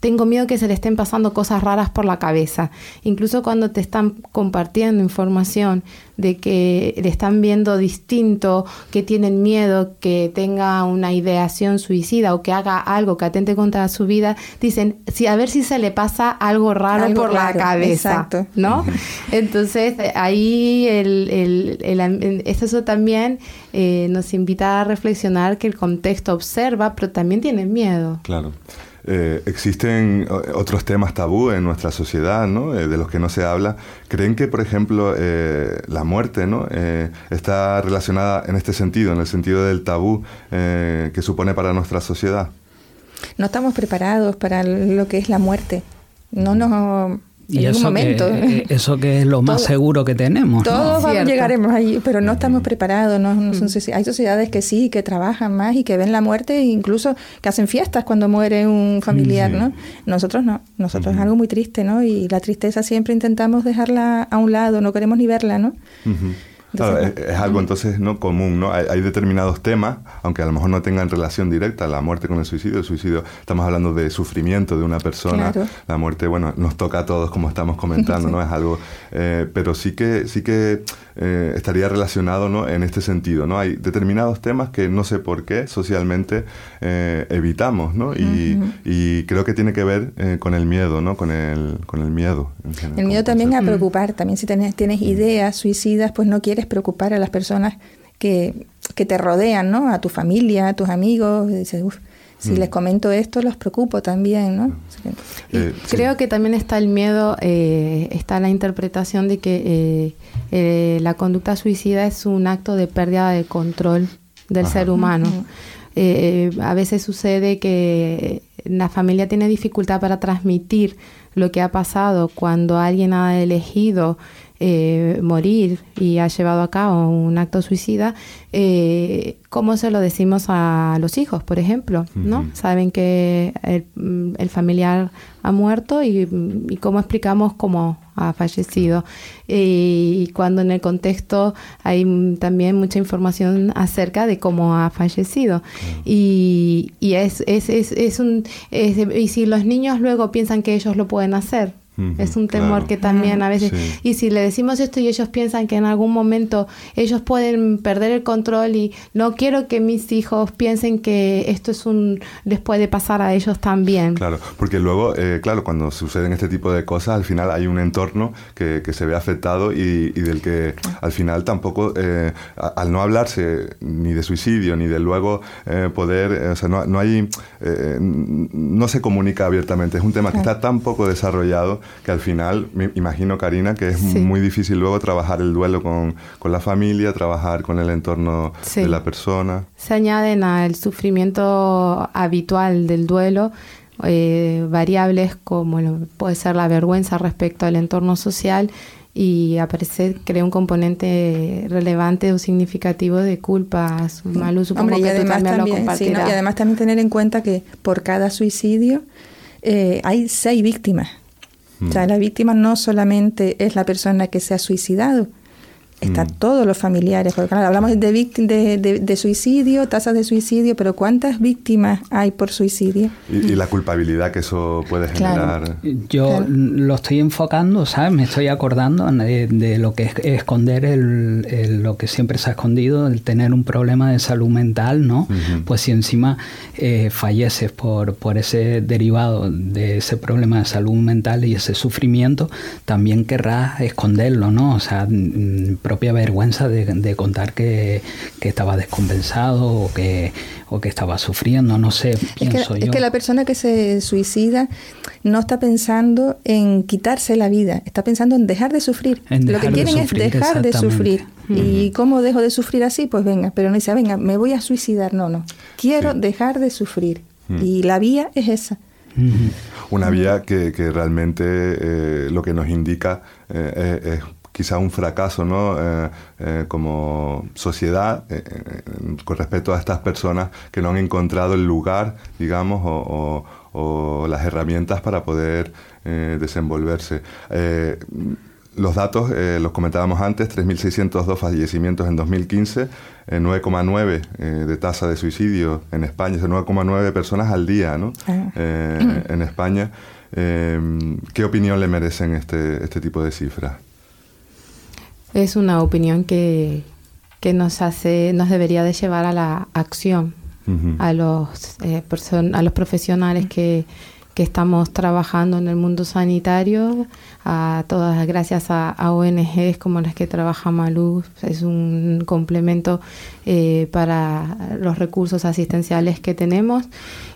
tengo miedo que se le estén pasando cosas raras por la cabeza. Incluso cuando te están compartiendo información de que le están viendo distinto, que tienen miedo, que tenga una ideación suicida o que haga algo que atente contra su vida, dicen, sí, a ver si se le pasa algo raro por la cabeza. Exacto. ¿No? Entonces, ahí el, el, eso también eh, nos invita a reflexionar que el contexto observa, pero también tiene miedo. Claro. Eh, existen otros temas tabú en nuestra sociedad, ¿no? Eh, de los que no se habla. ¿Creen que, por ejemplo, eh, la muerte ¿no? está relacionada en este sentido, en el sentido del tabú que supone para nuestra sociedad? No estamos preparados para lo que es la muerte. No nos y eso momento. Que, eh, eso que es lo más seguro que tenemos. Todos llegaremos ahí, pero no estamos preparados. No, mm. hay sociedades que sí, que trabajan más y que ven la muerte e incluso que hacen fiestas cuando muere un familiar, ¿no? Nosotros no. Nosotros es algo muy triste, ¿no? Y la tristeza siempre intentamos dejarla a un lado, no queremos ni verla, ¿no? Claro, es, algo entonces no común, ¿no? Hay, determinados temas, aunque a lo mejor no tengan relación directa, la muerte con el suicidio, el suicidio, estamos hablando de sufrimiento de una persona, la muerte, bueno, nos toca a todos como estamos comentando, ¿no? Es algo, eh, pero sí que, sí que eh, estaría relacionado, ¿no? En este sentido, ¿no? Hay determinados temas que no sé por qué socialmente eh, evitamos, ¿no? Y, y, creo que tiene que ver con el miedo, ¿no? Con el, con el miedo. el miedo también a preocupar, también si tienes, tienes ideas suicidas, pues no quieres preocupar a las personas que, te rodean, ¿no? A tu familia, a tus amigos. dices, si les mm. comento esto, los preocupo también, ¿no? Eh, creo que también está el miedo, eh, está la interpretación de que eh, la conducta suicida es un acto de pérdida de control del ser humano. a veces sucede que la familia tiene dificultad para transmitir lo que ha pasado cuando alguien ha elegido eh, morir y ha llevado a cabo un acto suicida, eh, ¿cómo se lo decimos a los hijos, por ejemplo? ¿no? Saben que el, familiar ha muerto y, cómo explicamos cómo ha fallecido. y cuando en el contexto hay también mucha información acerca de cómo ha fallecido. Y, y es, es, es, es un... y si los niños luego piensan que ellos lo pueden hacer, es un temor que también a veces... Y si le decimos esto y ellos piensan que en algún momento ellos pueden perder el control y no quiero que mis hijos piensen que esto es un... les puede pasar a ellos también. Claro, porque luego, eh, claro, cuando suceden este tipo de cosas, al final hay un entorno que, se ve afectado y, del que al final tampoco, eh, al no hablarse ni de suicidio ni de luego eh, poder, o sea, no, no hay... no se comunica abiertamente, es un tema que está tan poco desarrollado que al final, me imagino, Karina, que es muy difícil luego trabajar el duelo con, la familia, trabajar con el entorno de la persona. Se añaden al sufrimiento habitual del duelo eh, variables como puede ser la vergüenza respecto al entorno social y aparece, crea un componente relevante o significativo de culpa, mal uso, y además también, y además también tener en cuenta que por cada suicidio eh, hay seis víctimas. O sea, la víctima no solamente es la persona que se ha suicidado, están Mm. todos los familiares, porque claro, hablamos de, de, de- de suicidio, tasas de suicidio, pero ¿cuántas víctimas hay por suicidio? Y, y la culpabilidad que eso puede Claro. generar. Yo Claro. lo estoy enfocando, ¿sabes? Me estoy acordando de, de lo que es esconder el, el- lo que siempre se ha escondido, el tener un problema de salud mental, ¿no? Ujú. Pues si encima eh, falleces por, por ese derivado de ese problema de salud mental y ese sufrimiento, también querrás esconderlo, ¿no? O sea, mm, propia vergüenza de, de contar que, que estaba descompensado o que, o que estaba sufriendo, no sé, Es que, pienso es yo. que la persona que se suicida no está pensando en quitarse la vida, está pensando en dejar de sufrir. En Lo que dejar de quieren sufrir, es dejar de sufrir. ¿Y cómo dejo de sufrir así? Pues venga, pero no dice, venga, me voy a suicidar. No, no. Quiero Sí. dejar de sufrir. Mm. Y la vía es esa. Una vía que, que realmente eh, lo que nos indica eh, es, es quizá un fracaso ¿no? Eh, eh, como sociedad eh, con respecto a estas personas que no han encontrado el lugar, digamos, o, o- o las herramientas para poder desenvolverse. Los datos, los comentábamos antes, 3.602 fallecimientos en 2015, eh, 9,9 eh, de tasa de suicidio en España, o sea, 9,9 personas al día ¿no? Ah. En España. ¿Qué opinión le merecen este, este tipo de cifras? Es una opinión que, que nos hace, nos debería de llevar a la acción, a los eh, person- a los profesionales que, que estamos trabajando en el mundo sanitario, a todas gracias a, a ONGs como las que trabaja Malú, es un complemento eh, para los recursos asistenciales que tenemos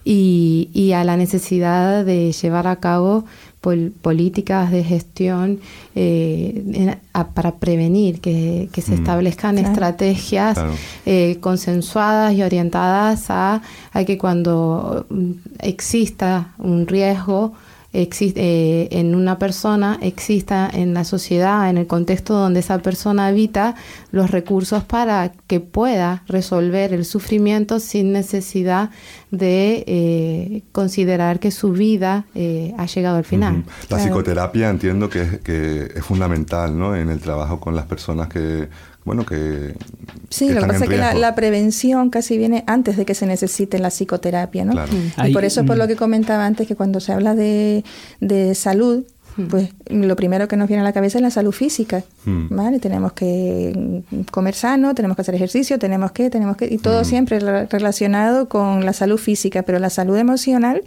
y, y a la necesidad de llevar a cabo pol- políticas de gestión eh, en- a- para prevenir que, que se Mm. establezcan Claro. estrategias Claro. eh, consensuadas y orientadas a, a que cuando mm, exista un riesgo exi- eh, en una persona, exista en la sociedad, en el contexto donde esa persona habita, los recursos para que pueda resolver el sufrimiento sin necesidad de eh, considerar que su vida eh, ha llegado al final. Ujú. La Claro. psicoterapia entiendo que es, que es fundamental ¿no? en el trabajo con las personas que, bueno, que, Sí, que lo que pasa es que la, prevención casi viene antes de que se necesite la psicoterapia, ¿no? Claro. Y por eso es por mm. lo que comentaba antes que cuando se habla de, de salud, pues lo primero que nos viene a la cabeza es la salud física, Mm. ¿vale? Tenemos que mm, comer sano, tenemos que hacer ejercicio, tenemos que, tenemos que, y todo Mm. siempre re- relacionado con la salud física, pero la salud emocional,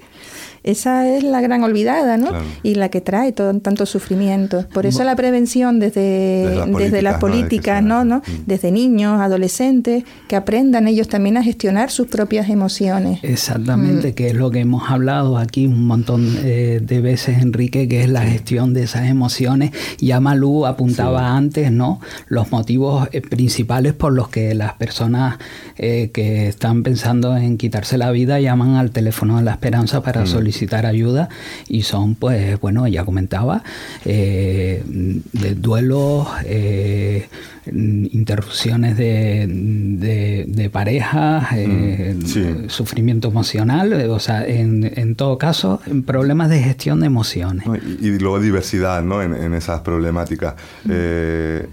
esa es la gran olvidada, ¿no? Claro. Y la que trae todo, tanto sufrimiento. Por eso la prevención desde, Desde las desde las políticas, ¿no? Mm. Desde niños, adolescentes, que aprendan ellos también a gestionar sus propias emociones. Exactamente, que es lo que hemos hablado aquí un montón eh, de veces, Enrique, que es la gestión de esas emociones. Ya Malú apuntaba antes, ¿no? Los motivos eh, principales por los que las personas eh, que están pensando en quitarse la vida llaman al teléfono de la esperanza para solicitar ayuda y son, pues, bueno, ya comentaba, eh, de duelos, eh, interrupciones de, de, de pareja, eh, Mm, sí. sufrimiento emocional, o sea, en, en todo caso, problemas de gestión de emociones. Y, y luego diversidad ¿no? en, en esas problemáticas. E-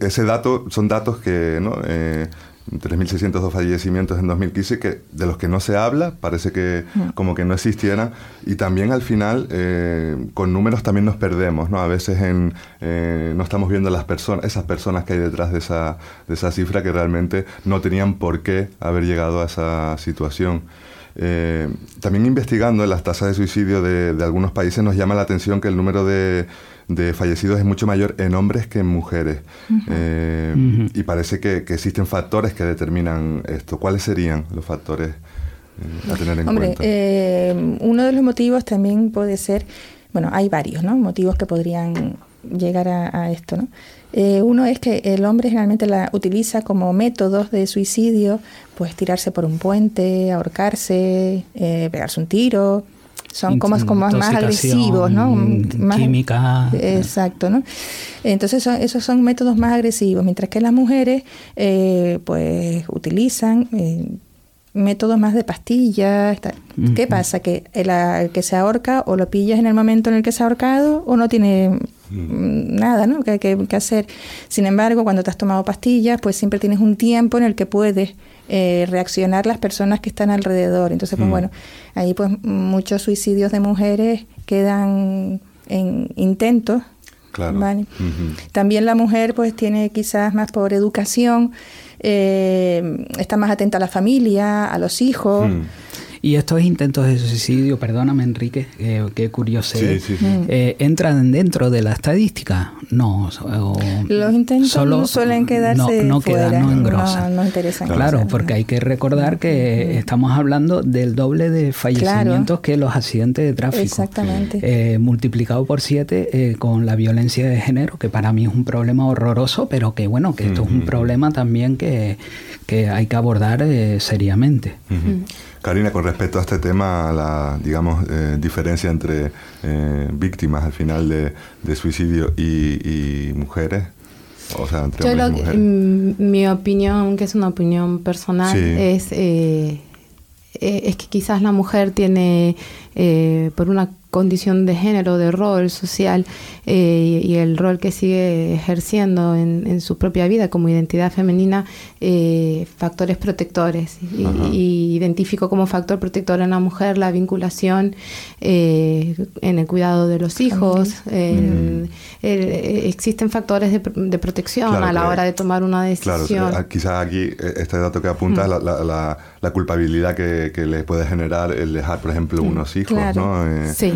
ese dato son datos que, ¿no? Eh, 3.602 fallecimientos en 2015 que de los que no se habla, parece que como que no existieran y también al final eh, con números también nos perdemos, ¿no? A veces en, eh, no estamos viendo las personas, esas personas que hay detrás de esa, de esa cifra que realmente no tenían por qué haber llegado a esa situación. Eh, también investigando las tasas de suicidio de, de algunos países nos llama la atención que el número de, de fallecidos es mucho mayor en hombres que en mujeres. Eh. Y parece que, que existen factores que determinan esto. ¿Cuáles serían los factores eh, a tener en Hombre, cuenta? eh, uno de los motivos también puede ser, bueno, hay varios, ¿no? Motivos que podrían llegar a, a esto, ¿no? Eh, uno es que el hombre generalmente la utiliza como métodos de suicidio, pues tirarse por un puente, ahorcarse, eh, pegarse un tiro. Son como, como más agresivos, ¿no? Más- química. Exacto, ¿no? Entonces son- esos son métodos más agresivos, mientras que las mujeres eh, pues utilizan eh, métodos más de pastillas. ¿Qué pasa? Que el, el que se ahorca o lo pillas en el momento en el que se ha ahorcado o no tiene mm, nada, ¿no? Que hay que, hacer. Sin embargo, cuando te has tomado pastillas, pues siempre tienes un tiempo en el que puedes eh, reaccionar las personas que están alrededor. Entonces, pues bueno, ahí pues muchos suicidios de mujeres quedan en intentos. Claro. También la mujer pues tiene quizás más por educación, eh, está más atenta a la familia, a los hijos. Y estos intentos de suicidio, perdóname Enrique, qué curioso, eh, ¿entran dentro de la estadística? No. Los intentos no suelen quedarse no, no fuera, quedan, no engrosan. No, interesan. Claro, porque hay que recordar que estamos hablando del doble de fallecimientos que los accidentes de tráfico. Exactamente. Eh, multiplicado por siete eh, con la violencia de género, que para mí es un problema horroroso, pero que bueno, que esto es un problema también que, que hay que abordar seriamente. Karina, con respecto a este tema, la digamos eh, diferencia entre eh, víctimas al final de, suicidio y, mujeres, o sea, entre hombres y mujeres. Mm, mi opinión, que es una opinión personal, es eh, es que quizás la mujer tiene por una condición de género, de rol social eh, y el rol que sigue ejerciendo en, su propia vida como identidad femenina, eh, factores protectores. Y, identifico como factor protector en la mujer la vinculación eh, en el cuidado de los hijos. existen factores de, protección a la hora de tomar una decisión. Claro, quizás aquí este dato que apunta es la, la, culpabilidad que, que, le puede generar el dejar, por ejemplo, unos hijos, ¿no? sí.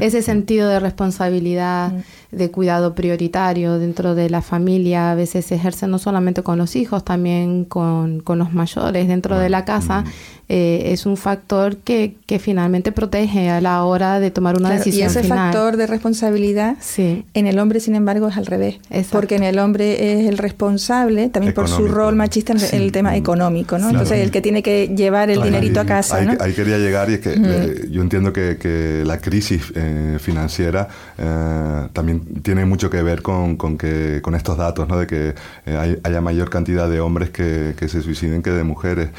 Ese sentido de responsabilidad, de cuidado prioritario dentro de la familia, a veces se ejerce no solamente con los hijos, también con, con los mayores dentro de la casa. Eh, es un factor que, que, finalmente protege a la hora de tomar una decisión. Y ese factor de responsabilidad en el hombre, sin embargo, es al revés. Porque en el hombre es el responsable, también por su rol machista en el tema económico, ¿no? Entonces, el que tiene que llevar el dinerito a casa. Ahí, ahí, quería llegar y es que eh, yo entiendo que, que la crisis eh, financiera también tiene mucho que ver con, que, con estos datos, ¿no? De que haya mayor cantidad de hombres que, se suiciden que de mujeres.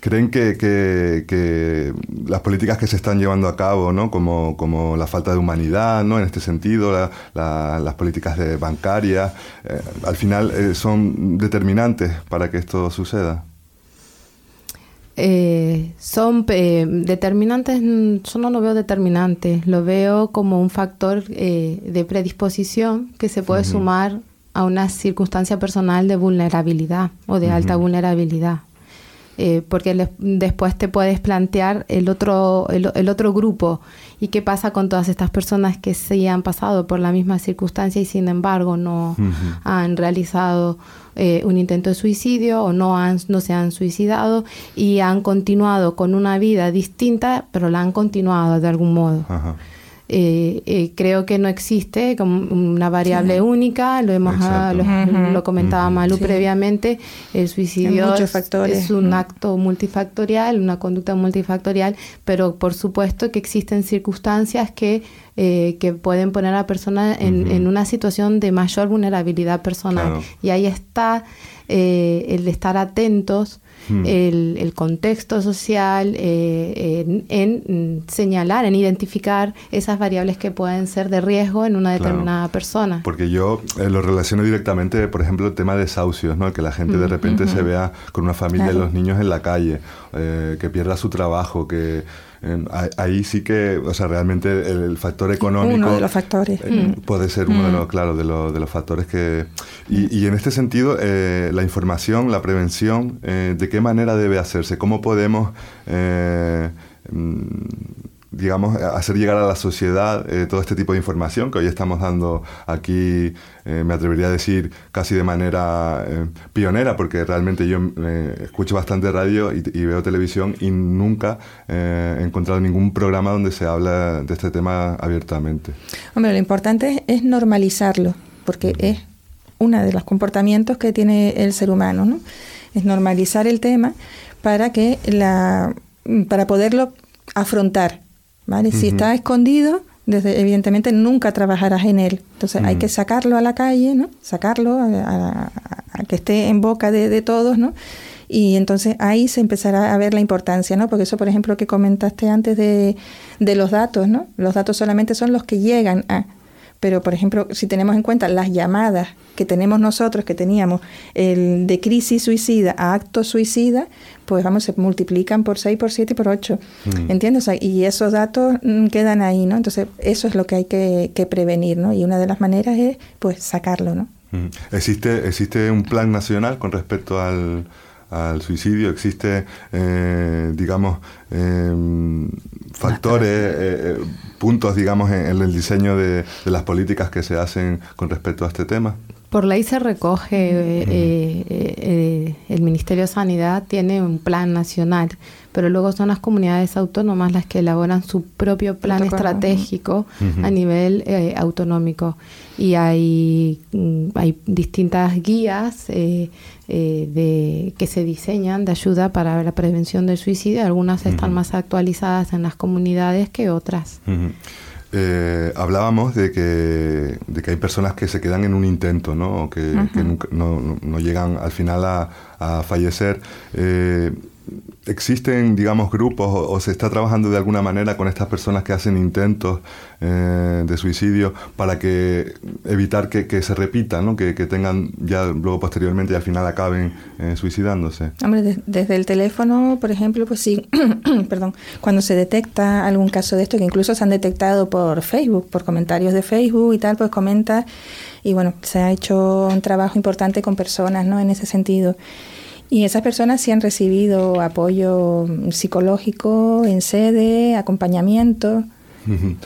¿Creen que, las políticas que se están llevando a cabo, ¿no? como, como la falta de humanidad, ¿no? en este sentido, las políticas de bancarias, eh, al final eh, son determinantes para que esto suceda? Eh, son determinantes, yo no lo veo determinantes, lo veo como un factor de predisposición que se puede sumar a una circunstancia personal de vulnerabilidad o de alta vulnerabilidad. Eh, porque después te puedes plantear el otro, el, otro grupo. Y qué pasa con todas estas personas que sí han pasado por la misma circunstancia y sin embargo no han realizado eh, un intento de suicidio o no, han, no se han suicidado y han continuado con una vida distinta, pero la han continuado de algún modo. Eh, eh, creo que no existe como una variable única, lo hemos ah, lo, comentaba Malu previamente, el suicidio es un acto multifactorial, una conducta multifactorial, pero por supuesto que existen circunstancias que, eh, que pueden poner a la persona en, una situación de mayor vulnerabilidad personal. Y ahí está el de estar atentos Hmm. el, contexto social, eh, en, señalar, en identificar esas variables que pueden ser de riesgo en una determinada persona. Porque yo eh, lo relaciono directamente, por ejemplo, el tema de desahucios, ¿no? que la gente de repente se vea con una familia de los niños en la calle, eh, que pierda su trabajo, que ahí sí que, o sea, realmente el, factor económico... Uno de los factores. Eh, mm. Puede ser uno de los, mm. claro, de, los, de los factores que... Y, y en este sentido, eh, la información, la prevención, eh, ¿de qué manera debe hacerse? ¿Cómo podemos mm, digamos, hacer llegar a la sociedad eh, todo este tipo de información que hoy estamos dando aquí, eh, me atrevería a decir casi de manera eh, pionera, porque realmente yo escucho bastante radio y, veo televisión y nunca he encontrado ningún programa donde se habla de este tema abiertamente. Hombre, lo importante es, normalizarlo, porque es uno de los comportamientos que tiene el ser humano, ¿no? Es normalizar el tema para que la para poderlo afrontar si está escondido, desde, evidentemente nunca trabajarás en él. Entonces hay que sacarlo a la calle, ¿no? Sacarlo a, que esté en boca de, todos, ¿no? Y entonces ahí se empezará a ver la importancia, ¿no? Porque eso, por ejemplo, que comentaste antes de, de los datos, ¿no? Los datos solamente son los que llegan a pero por ejemplo, si tenemos en cuenta las llamadas que tenemos nosotros, que teníamos el de crisis suicida a acto suicida, pues vamos, se multiplican por 6, por 7 y por 8. Mm. ¿Entiendes? y esos datos mm, quedan ahí, ¿no? Entonces, eso es lo que hay que, prevenir, ¿no? Y una de las maneras es, pues, sacarlo, ¿no? Mm. ¿Existe, ¿Existe un plan nacional con respecto al, al suicidio? ¿Existe, eh, digamos, eh, factores, eh, puntos, digamos, en, el diseño de, las políticas que se hacen con respecto a este tema? Por ley se recoge, el Ministerio de Sanidad tiene un plan nacional, pero luego son las comunidades autónomas las que elaboran su propio plan estratégico a nivel autonómico. Y hay, mm, hay distintas guías eh, de, que se diseñan de ayuda para la prevención del suicidio. Algunas están más actualizadas en las comunidades que otras. Eh, hablábamos de que, de que hay personas que se quedan en un intento, ¿no? que, no, no, llegan al final a, a fallecer. Eh, existen, digamos, grupos o, se está trabajando de alguna manera con estas personas que hacen intentos eh, de suicidio para que evitar que, se repita, ¿no? Que, tengan ya luego posteriormente y al final acaben eh, suicidándose. Hombre, desde el teléfono, por ejemplo, pues sí, perdón, cuando se detecta algún caso de esto, que incluso se han detectado por Facebook, por comentarios de Facebook y tal, pues comenta y bueno, se ha hecho un trabajo importante con personas, ¿no? En ese sentido. Y esas personas sí han recibido apoyo psicológico en sede, acompañamiento.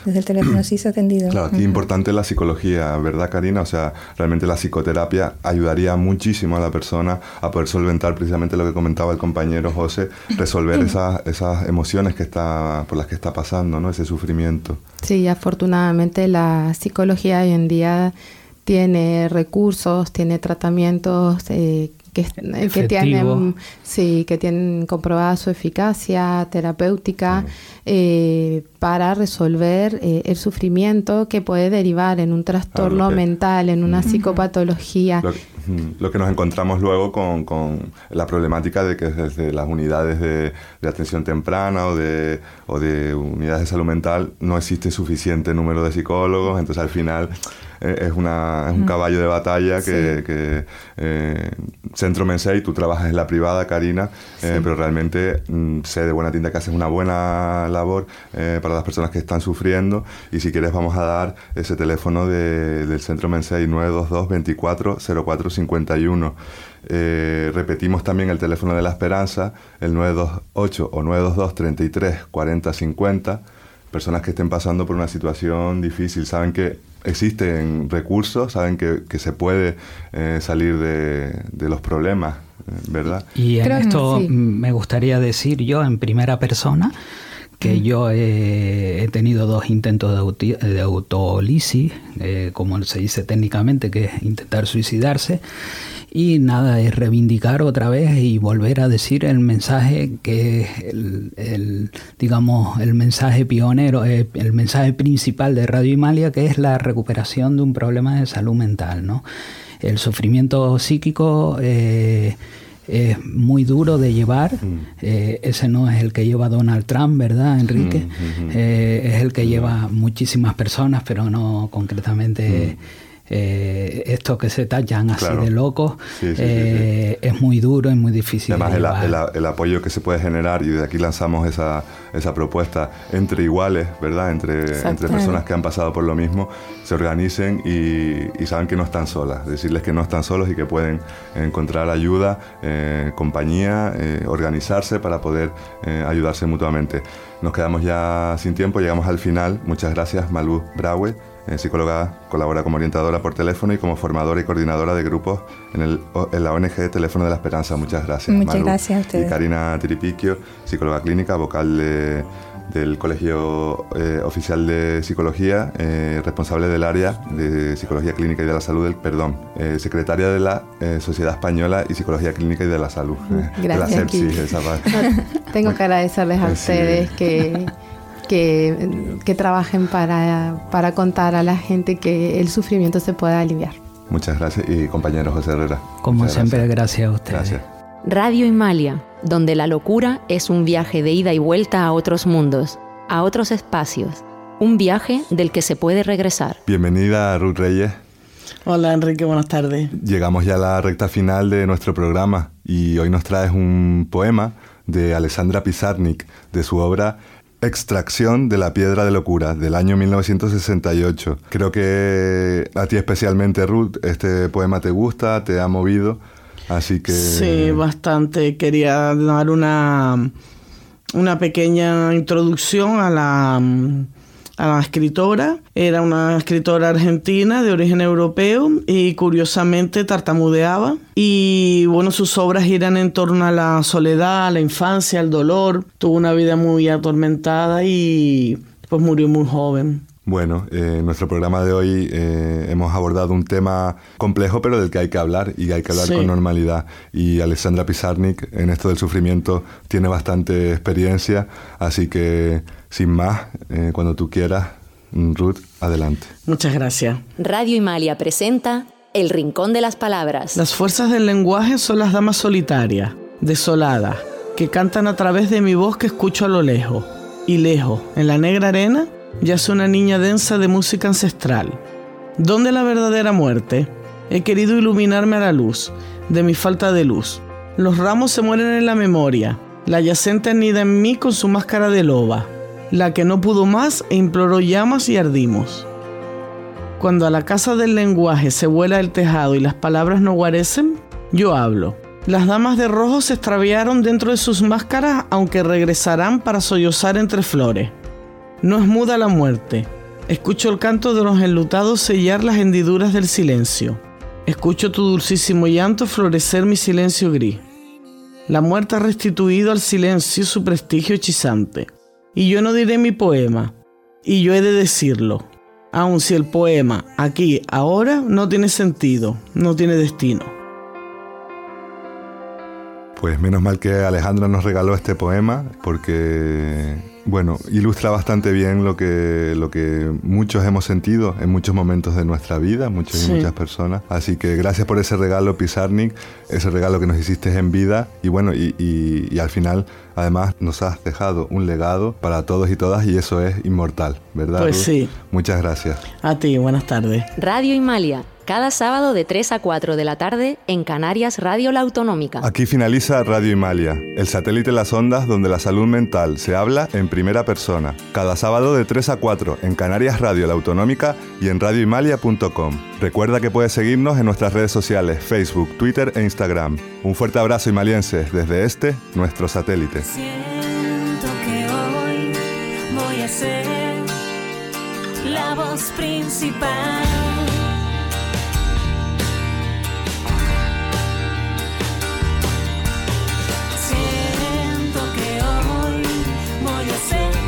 Desde el teléfono sí se ha atendido. Claro, aquí importante la psicología, ¿verdad, Karina? O sea, realmente la psicoterapia ayudaría muchísimo a la persona a poder solventar precisamente lo que comentaba el compañero José, resolver esas, esas emociones que está, por las que está pasando, ¿no? Ese sufrimiento. Sí, afortunadamente la psicología hoy en día tiene recursos, tiene tratamientos eh, que, tienen, sí, que tienen comprobada su eficacia terapéutica eh, para resolver eh, el sufrimiento que puede derivar en un trastorno mental, en una psicopatología. Lo, que nos encontramos luego con, con, la problemática de que desde las unidades de, de, atención temprana o de, o de unidades de salud mental no existe suficiente número de psicólogos, entonces al final es, una, es un caballo de batalla que, que eh, Centro Mensei, tú trabajas en la privada, Karina, eh, pero realmente mm, sé de buena tinta que haces una buena labor para las personas que están sufriendo. Y si quieres vamos a dar ese teléfono del Centro Mensei 922 24 04 51. repetimos también el teléfono de la esperanza, el 928 o 922 33 40 50 personas que estén pasando por una situación difícil, saben que existen recursos, saben que, se puede eh, salir de, los problemas, eh, ¿verdad? Y en esto me gustaría decir yo en primera persona que yo he, tenido dos intentos de, de autolisis, eh, como se dice técnicamente, que es intentar suicidarse, y nada, es reivindicar otra vez y volver a decir el mensaje que es el, digamos, el mensaje pionero, eh, el mensaje principal de Radio Imalia, que es la recuperación de un problema de salud mental, ¿no? El sufrimiento psíquico eh, es muy duro de llevar. Mm. Eh, ese no es el que lleva Donald Trump, ¿verdad, Enrique? Mm, mm, es el que lleva muchísimas personas, pero no concretamente eh, estos que se tallan así de locos, eh, es muy duro y muy difícil. Además, el, apoyo que se puede generar, y de aquí lanzamos esa, esa propuesta, entre iguales, ¿verdad? Entre, entre personas que han pasado por lo mismo, se organicen y, saben que no están solas. Decirles que no están solos y que pueden encontrar ayuda, eh, compañía, eh, organizarse para poder ayudarse mutuamente. Nos quedamos ya sin tiempo, llegamos al final. Muchas gracias, Malú Braue eh, psicóloga, colabora como orientadora por teléfono y como formadora y coordinadora de grupos en, el, en la ONG Teléfono de la Esperanza. Muchas gracias. Muchas gracias a ustedes. Y Karina Tiripiquio, psicóloga clínica, vocal del Colegio eh, Oficial de Psicología, eh, responsable del área de Psicología Clínica y de la Salud, del, perdón, secretaria de la Sociedad Española y Psicología Clínica y de la Salud. Gracias. tengo que agradecerles a ustedes que que, trabajen para, para contar a la gente que el sufrimiento se pueda aliviar. Muchas gracias y compañero José Herrera. Como siempre, gracias. a ustedes. Gracias. Radio Himalia, donde la locura es un viaje de ida y vuelta a otros mundos, a otros espacios, un viaje del que se puede regresar. Bienvenida Ruth Reyes. Hola Enrique, buenas tardes. Llegamos ya a la recta final de nuestro programa y hoy nos traes un poema de Alessandra Pizarnik, de su obra Extracción de la Piedra de Locura, del año 1968. Creo que a ti especialmente, Ruth, este poema te gusta, te ha movido. Así que... Sí, bastante. Quería dar una, una pequeña introducción a la, a la escritora. Era una escritora argentina de origen europeo y curiosamente tartamudeaba. Y bueno, sus obras giran en torno a la soledad, a la infancia, al dolor. Tuvo una vida muy atormentada y pues murió muy joven. Bueno, eh, en nuestro programa de hoy eh, hemos abordado un tema complejo, pero del que hay que hablar y hay que hablar con normalidad. Y Alessandra Pizarnik en esto del sufrimiento tiene bastante experiencia, así que sin más, eh, cuando tú quieras, Ruth, adelante. Muchas gracias. Radio Himalia presenta El Rincón de las Palabras. Las fuerzas del lenguaje son las damas solitarias, desoladas, que cantan a través de mi voz que escucho a lo lejos. Y lejos, en la negra arena, yace una niña densa de música ancestral. ¿Dónde la verdadera muerte? He querido iluminarme a la luz, de mi falta de luz. Los ramos se mueren en la memoria. La yacente anida en mí con su máscara de loba, la que no pudo más e imploró llamas y ardimos. Cuando a la casa del lenguaje se vuela el tejado y las palabras no guarecen, yo hablo. Las damas de rojo se extraviaron dentro de sus máscaras, aunque regresarán para sollozar entre flores. No es muda la muerte. Escucho el canto de los enlutados sellar las hendiduras del silencio. Escucho tu dulcísimo llanto florecer mi silencio gris. La muerte ha restituido al silencio su prestigio hechizante. Y yo no diré mi poema, y yo he de decirlo, aun si el poema, aquí, ahora, no tiene sentido, no tiene destino. Pues menos mal que Alejandra nos regaló este poema, porque bueno, ilustra bastante bien lo que, lo que muchos hemos sentido en muchos momentos de nuestra vida, muchas y muchas personas. Así que gracias por ese regalo, Pizarnik, ese regalo que nos hiciste en vida. Y bueno, y, y, al final, además, nos has dejado un legado para todos y todas, y eso es inmortal, ¿verdad? Pues sí. Muchas gracias. A ti, buenas tardes. Radio Himalia cada sábado de 3 a 4 de la tarde en Canarias Radio La Autonómica. Aquí finaliza Radio Himalia, el satélite Las Ondas donde la salud mental se habla en primera persona. Cada sábado de 3 a 4 en Canarias Radio La Autonómica y en radiohimalia.com. Recuerda que puedes seguirnos en nuestras redes sociales, Facebook, Twitter e Instagram. Un fuerte abrazo himalienses desde este, nuestro satélite. Siento que hoy voy a ser la voz principal. listen.